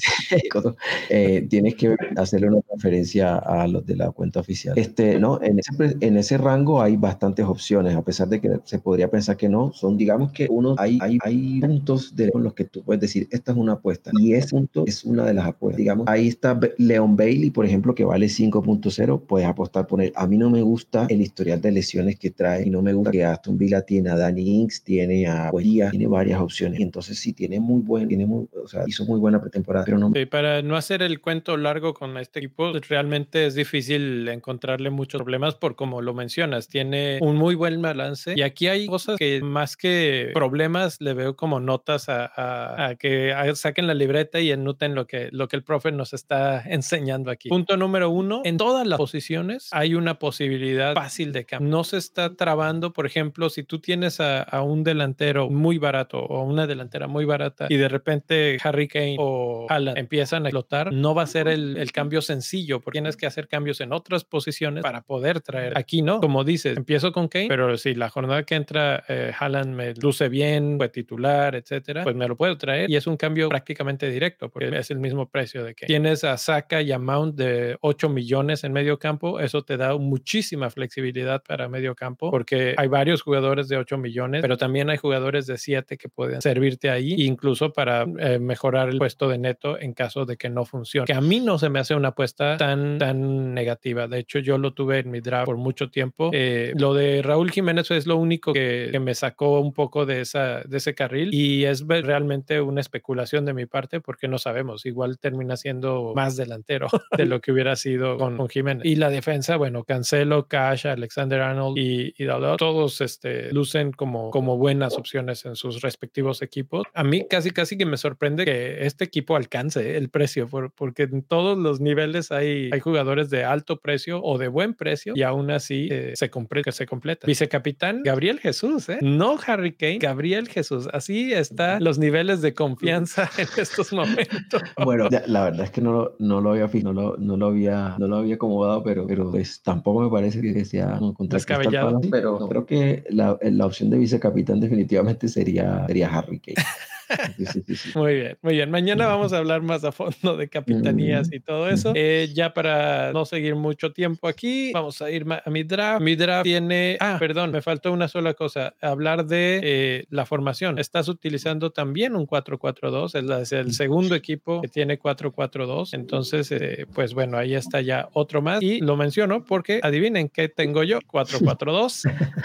eh, tienes que hacerle una referencia a los de la cuenta oficial. Este, ¿no? En ese, en ese rango hay bastantes opciones, a pesar de que se podría pensar que no, son digamos que uno, hay, hay, hay puntos de, con los que tú puedes decir, esta es una apuesta. Y ese punto es una de las apuestas. Digamos, ahí está Leon Bailey, por ejemplo, que vale 5.0, puedes apostar por él. A mí no me gusta el historial de lesiones que trae y no me gusta que Aston Villa tiene a Danny Inks, tiene a Díaz, tiene varias opciones. Y entonces sí, tiene muy buen, tiene muy, o sea, hizo muy buena pretemporada, pero no. Sí, para no hacer el cuento largo con este equipo, realmente es difícil encontrarle muchos problemas por como lo mencionas, tiene un muy buen balance y aquí hay cosas que más que problemas le veo como notas a, que saquen la libreta y anoten lo que, lo que el profe nos está <laughs> enseñando aquí. Punto número uno, en todas las posiciones hay una posibilidad fácil de cambio. No se está trabando, por ejemplo, si tú tienes a, un delantero muy barato o una delantera muy barata y de repente Harry Kane o Alan empiezan a explotar, no va a ser el, el cambio sencillo porque tienes que hacer cambios en otras posiciones para poder traer. Aquí no, como dices, empiezo con Kane, pero si la jornada que entra eh, Haaland me luce bien, fue titular, etcétera, pues me lo puedo traer y es un cambio prácticamente directo porque es el mismo precio de Kane. Tienes a Saka y a Mount de 8 millones en medio campo, eso te da muchísima flexibilidad para medio campo porque hay varios jugadores de 8 millones, pero también hay jugadores de 7 que pueden servirte ahí, incluso para eh, mejorar el puesto de neto en caso de que no funcione. Que a mí no se me hace una apuesta tan, tan negativa. De hecho, yo lo tuve en mi draft por mucho tiempo. Eh, lo de Raúl Jiménez es lo único que, que, me sacó un poco de, esa, de ese carril y es realmente una especulación de mi parte porque no sabemos. Igual termina siendo más delantero <laughs> de lo que hubiera sido con, con Jiménez. Y la defensa, bueno, Cancelo, Cash, Alexander Arnold y, y todos este, lucen como, como buenas opciones en sus respectivos equipos. A mí casi, casi que me sorprende que este equipo alcance el precio porque en todos los niveles hay, hay jugadores de alto precio o de buen precio y aún así eh, se, que se completa. Vicecapitán Gabriel Jesús, ¿eh? no Harry Kane, Gabriel Jesús. Así están los niveles de confianza <laughs> en estos momentos. Bueno, la verdad es que no, no lo había no lo, no lo había no lo había acomodado, pero, pero pues, tampoco me parece que sea un descabellado. Pero creo que la, la opción de vicecapitán definitivamente sería, sería Harry Kane. <laughs> Muy bien, muy bien. Mañana vamos a hablar más a fondo de capitanías y todo eso. Eh, ya para no seguir mucho tiempo aquí, vamos a ir a mi draft. Mi draft tiene, ah, perdón, me faltó una sola cosa, hablar de eh, la formación. Estás utilizando también un 4-4-2, es, el segundo equipo que tiene 4-4-2. Entonces, eh, pues bueno, ahí está ya otro más. Y lo menciono porque adivinen qué tengo yo, 4-4-2.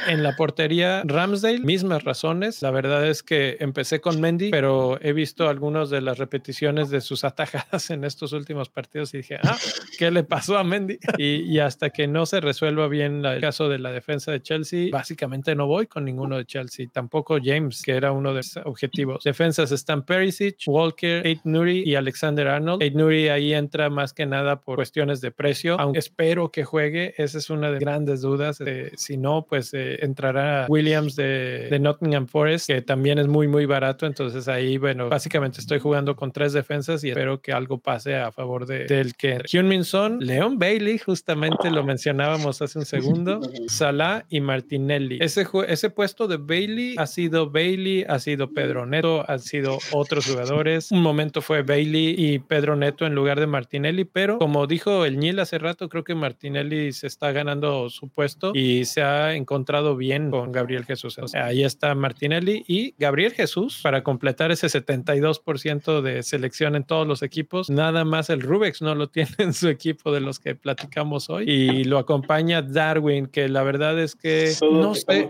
en la portería Ramsdale, mismas razones. La verdad es que empecé con Mendy, pero he visto algunas de las repeticiones de sus atajadas en estos últimos partidos y dije, ah, ¿qué le pasó a Mendy? Y, hasta que no se resuelva bien el caso de la defensa de Chelsea, básicamente no voy con ninguno de Chelsea, tampoco James, que era uno de los objetivos. Defensas están Perisic, Walker, Aid Nuri y Alexander Arnold. Aid Nuri ahí entra más que nada por cuestiones de precio, aunque espero que juegue, esa es una de grandes dudas. Eh, si no, pues eh, entrará Williams de, de Nottingham Forest, que también es muy, muy barato, entonces ahí, bueno, básicamente estoy jugando con tres defensas y espero que algo pase a favor de, del que Hyun-Min Son, Leon Bailey, justamente lo mencionábamos hace un segundo, <laughs> Salah y Martinelli. Ese, ese puesto de Bailey ha sido Bailey, ha sido Pedro Neto, han sido otros jugadores. Un momento fue Bailey y Pedro Neto en lugar de Martinelli, pero como dijo el Nil hace rato, creo que Martinelli se está ganando su puesto y se ha encontrado bien con Gabriel Jesús. ahí está Martinelli y Gabriel Jesús para completar ese 72% de selección en todos los equipos. Nada más el Rubex no lo <laughs> tiene en su equipo de los que platicamos hoy y lo acompaña Darwin, que la verdad es que no sé.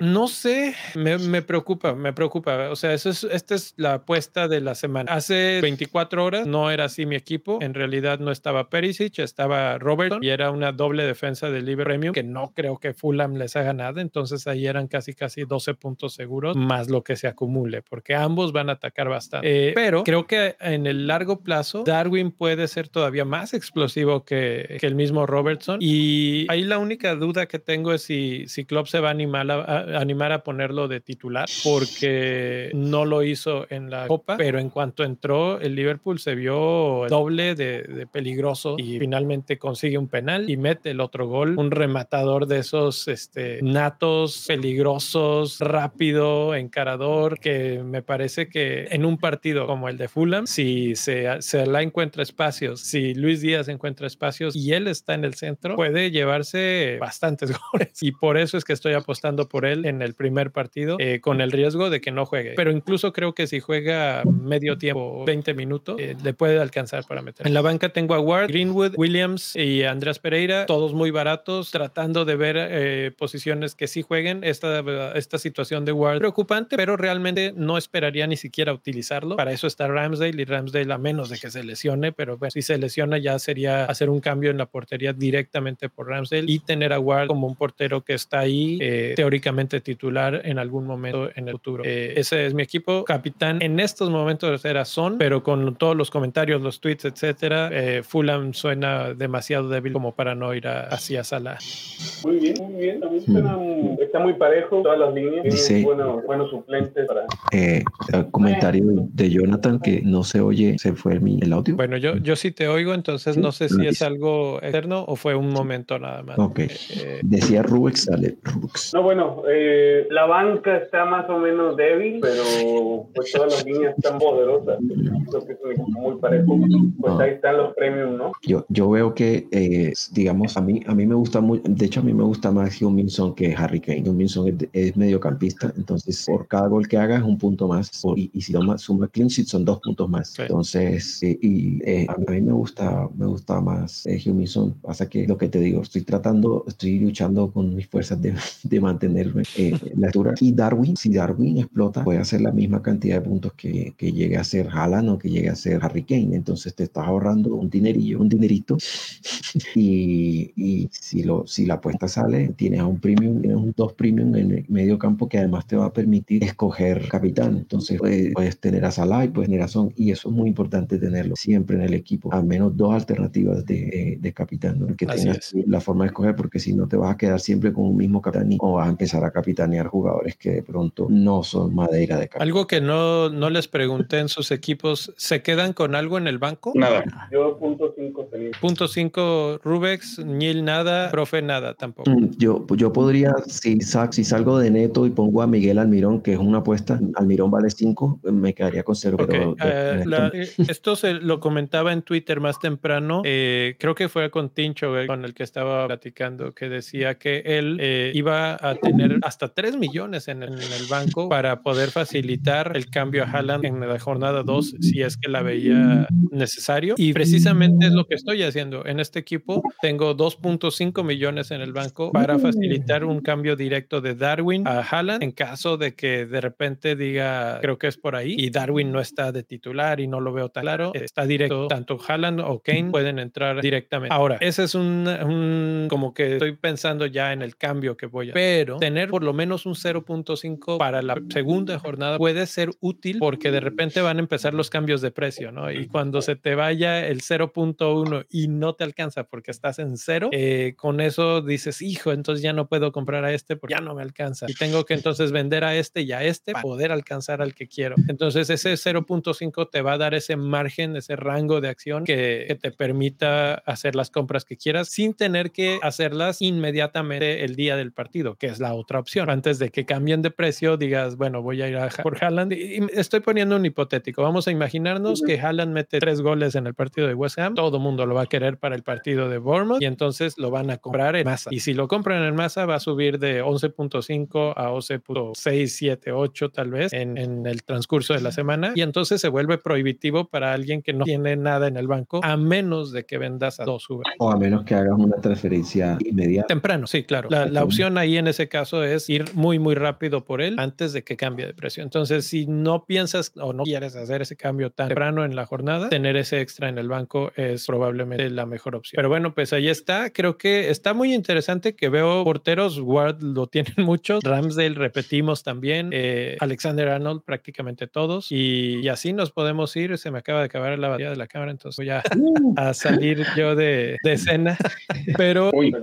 No sé, me, preocupa, me preocupa. O sea, eso es, esta es la apuesta de la semana. Hace 24 horas no era así mi equipo. En realidad no estaba Perisic, estaba Robertson y era una doble defensa del Libre Premium que no creo que Fulham les haga nada. Entonces ahí eran casi, casi 12 puntos seguros más lo que se porque ambos van a atacar bastante. Eh, pero creo que en el largo plazo, Darwin puede ser todavía más explosivo que, que el mismo Robertson. Y ahí la única duda que tengo es si, si Klopp se va a animar a, animar a ponerlo de titular, porque no lo hizo en la Copa, pero en cuanto entró, el Liverpool se vio doble de, de peligroso y finalmente consigue un penal y mete el otro gol. Un rematador de esos este, natos, peligrosos, rápido, encarador jugador que me parece que en un partido como el de Fulham, si se, se la encuentra espacios, si Luis Díaz encuentra espacios y él está en el centro, puede llevarse bastantes <laughs> goles. Y por eso es que estoy apostando por él en el primer partido, eh, con el riesgo de que no juegue. Pero incluso creo que si juega medio tiempo, 20 minutos, eh, le puede alcanzar para meter. En la banca tengo a Ward, Greenwood, Williams y Andrés Pereira, todos muy baratos, tratando de ver eh, posiciones que sí jueguen. Esta, esta situación de Ward preocupante, pero realmente no esperaría ni siquiera utilizarlo. Para eso está Ramsdale y Ramsdale a menos de que se lesione, pero si se lesiona ya sería hacer un cambio en la portería directamente por Ramsdale y tener a Ward como un portero que está ahí eh, teóricamente titular en algún momento en el futuro. Eh, ese es mi equipo. Capitán en estos momentos era Son, pero con todos los comentarios, los tweets, etcétera, eh, Fulham suena demasiado débil como para no ir hacia Salah. Muy bien, muy bien. Mm. está muy parejo todas las líneas. Dice, bueno, buenos suplentes para. comentario de Jonathan que no se oye, se fue el, audio. Bueno, yo, yo sí te oigo, entonces no sé si es algo externo o fue un momento nada más. Ok. Eh, Decía Rubix, sale Rubix. No, bueno, eh, la banca está más o menos débil, pero pues todas las líneas están poderosas. Creo que es muy parejo. Pues ah. ahí están los premios, ¿no? Yo, yo veo que, eh, digamos, a mí, a mí me gusta muy, de hecho a mí me gusta más Hugh Minson que Harry Kane. Hugh Minson es, mediocampista, entonces por cada gol que haga es un punto más. y, y, si suma, suma clean sheet son dos puntos más. Entonces, y, a mí me gusta, me gusta más eh, Huminson. Pasa que lo que te digo, estoy tratando, estoy luchando con mis fuerzas de, <laughs> de mantenerme eh, la altura. Y Darwin, si Darwin explota, puede hacer la misma cantidad de puntos que, que llegue a ser Haaland o que llegue a ser Harry Kane. Entonces te estás ahorrando un dinerillo, un dinerito. <laughs> y, y si, lo, si la apuesta sale, tienes un premium, tienes un dos premium en el medio campo que además te va a permitir escoger capitán. Entonces puedes, puedes tener a Salah y puedes tener a Son. Y eso es muy importante tenerlo siempre en el equipo. Al menos dos alternativas de, de capitán, ¿no? que tengas la forma de escoger, porque si no te vas a quedar siempre con un mismo capitán o vas a empezar a capitanear jugadores que de pronto no son madera de capitán. Algo que no, no les pregunté en sus equipos, ¿se quedan con algo en el banco? Nada. Yo punto cinco Punto cinco Rubex, Nil nada, profe nada tampoco. Mm, yo, yo podría, si, si salgo de neto y pongo a Miguel Almirón, que es una apuesta, Almirón vale 5, me quedaría con cero. Eh, eh, esto se lo comentaba en Twitter más temprano, eh, creo que fue con Tincho con el que estaba platicando, que decía que él iba a tener hasta 3 millones en el, en el, banco para poder facilitar el cambio a Haaland en la jornada 2 si es que la veía necesario. Y precisamente es lo que estoy haciendo. En este equipo tengo 2.5 millones en el banco para facilitar un cambio directo de Darwin a Haaland en caso de que de repente diga, creo que es por ahí, y Darwin no está de titular y no lo veo tan claro, está directo, tanto Haaland o Kane pueden entrar directamente. Ahora, ese es un, un como que estoy pensando ya en el cambio que voy a pero tener por lo menos un 0.5 para la segunda jornada puede ser útil porque de repente van a empezar los cambios de precio, ¿no? Y cuando se te vaya el 0.1 y no te alcanza porque estás en cero, eh, con eso dices, hijo, entonces ya no puedo comprar a este porque ya no me alcanza y tengo que entonces vender a este y a este para poder alcanzar al que quiero. Entonces ese 0.5 te va a dar ese margen, ese rango de acción que, te permita hacer las compras que quieras sin tener que hacerlas inmediatamente el día del partido, que es la otra opción. Antes de que cambien de precio, digas, bueno, voy a ir a por Haaland. Y estoy poniendo un hipotético. Vamos a imaginarnos que Haaland mete tres goles en el partido de West Ham. Todo mundo lo va a querer para el partido de Bournemouth y entonces lo van a comprar en masa. Y si lo compran en masa, va a subir de 11.5 a 11.6, 7, 8 tal vez en, en el transcurso de la semana. Y entonces se vuelve prohibitivo para alguien que no tiene nada en el banco, a menos de que vendas a dos jugadores. O a menos que hagas una transferencia inmediata. Temprano, sí, claro. La, la, opción ahí en ese caso es ir muy, muy rápido por él antes de que cambie de precio. Entonces, si no piensas o no quieres hacer ese cambio tan temprano en la jornada, tener ese extra en el banco es probablemente la mejor opción. Pero bueno, pues ahí está. Creo que está muy interesante que veo porteros, Ward lo tienen <laughs> muchos, Ramsdale repetimos también, eh, Alexander Arnold prácticamente todos y, y así nos podemos ir. Se me acaba de acabar la batería de la cámara, entonces voy a, uh. a salir yo de, de escena. <laughs> Pero. Uy,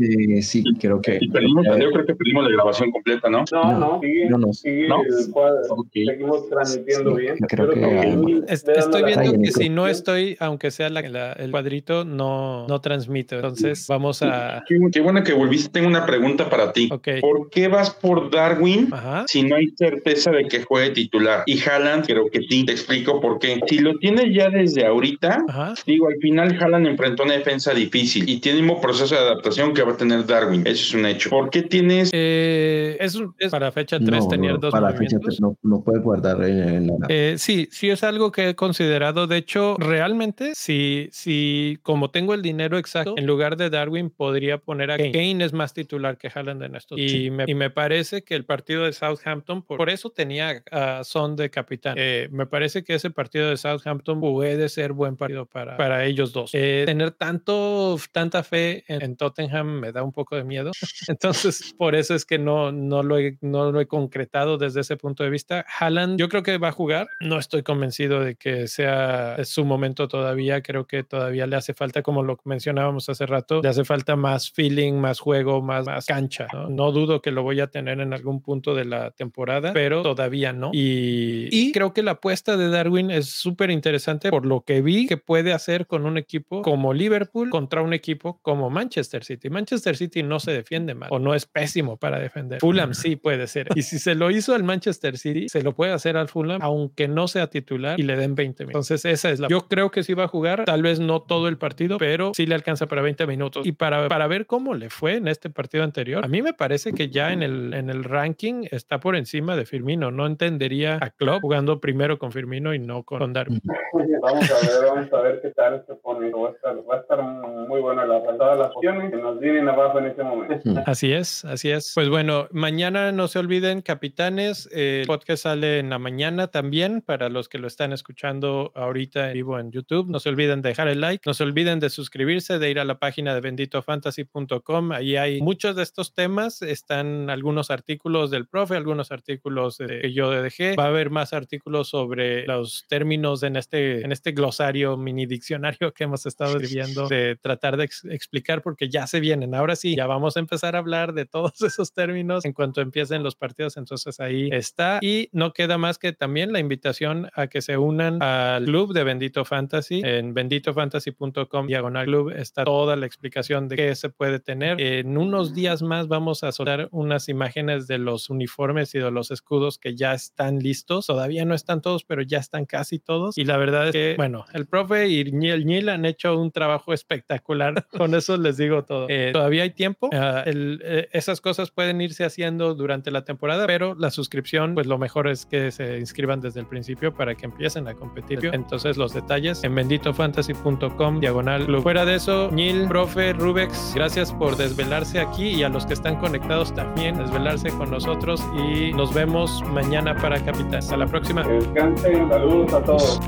eh, sí, creo que. Perdimos, yo creo que perdimos la grabación completa, ¿no? No, no, sigue, no, no. Sigue ¿No? El cuadro, okay. Seguimos transmitiendo bien. Creo que, que es, estoy viendo que si no estoy, aunque sea la, la, el cuadrito, no, no transmito. Entonces, vamos a. Qué, qué, bueno que volviste. Tengo una pregunta para ti. Okay. ¿Por qué vas por Darwin Ajá. si no hay certeza de que juegue titular. Y Haaland, creo que sí, te explico por qué. Si lo tienes ya desde ahorita, digo, al final Haaland enfrentó una defensa difícil y tiene un proceso de adaptación que va a tener Darwin. Eso es un hecho. ¿Por qué tienes? Eh, es, para fecha 3 tener dos para fecha 3 no, no puede guardar en, la... Eh, sí, sí es algo que he considerado. De hecho, realmente, si, si como tengo el dinero exacto, en lugar de Darwin podría poner a Kane. Kane es más titular que Haaland en estos. Y, me, y me parece que el partido de Southampton, por, eso tenía a Son de capitán. Eh, me parece que ese partido de Southampton puede ser buen partido para, para ellos dos. Eh, tener tanto, tanta fe en, Tottenham me da un poco de miedo. <laughs> Entonces, por eso es que no, no, lo he, no lo he concretado desde ese punto de vista. Haaland, yo creo que va a jugar. No estoy convencido de que sea su momento todavía. Creo que todavía le hace falta, como lo mencionábamos hace rato, le hace falta más feeling, más juego, más, más cancha. ¿no? no dudo que lo voy a tener en algún punto de la temporada, pero todavía no. Y, y creo que la apuesta de Darwin es súper interesante por lo que vi que puede hacer con un equipo como Liverpool contra un equipo como Manchester City. Manchester City no se defiende mal o no es pésimo para defender. Fulham sí puede ser. Y si se lo hizo al Manchester City, se lo puede hacer al Fulham, aunque no sea titular y le den 20 minutos. Entonces, esa es la. Yo creo que sí va a jugar, tal vez no todo el partido, pero sí le alcanza para 20 minutos. Y para, para ver cómo le fue en este partido anterior, a mí me parece que ya en el, en el ranking está por encima de Firmino. No entendería a Klopp jugando primero con Firmino y no con Darwin. <laughs> Vamos a ver, vamos a ver qué tal se pone. Va a estar, va a estar muy bueno la todas las opciones que nos vienen abajo en este momento. Así es, así es. Pues bueno, mañana no se olviden, capitanes, el podcast sale en la mañana también para los que lo están escuchando ahorita en vivo en YouTube. No se olviden de dejar el like, no se olviden de suscribirse, de ir a la página de benditofantasy.com. Ahí hay muchos de estos temas. Están algunos artículos del profe, algunos artículos que yo dejé. Va a haber más artículos sobre los términos en este, en este glosario mini diccionario que hemos estado viendo de tratar de explicar porque ya se vienen. Ahora sí, ya vamos a empezar a hablar de todos <laughs> esos términos en cuanto empiecen los partidos. Entonces ahí está. Y no queda más que también la invitación a que se unan al club de Bendito Fantasy. En benditofantasy.com diagonal club está toda la explicación de qué se puede tener. En unos días más vamos a soltar unas imágenes de los uniformes y de los escudos que ya están listos. Todavía no están todos, pero ya están casi todos. Y la verdad es que, bueno, el profe y el Ñil han hecho un trabajo espectacular. <laughs> Con eso les digo todo. Eh, todavía hay tiempo. Ah, eh, esas cosas pueden irse haciendo durante la temporada, pero la suscripción, pues lo mejor es que se inscriban desde el principio para que empiecen a competir. Entonces, los detalles en benditofantasy.com diagonal Fuera de eso, Nil, profe, Rubex, gracias por desvelarse aquí y a los que están conectados también, desvelarse con nosotros y nos vemos mañana para Capital. Hasta la próxima. Descansen, saludos a todos.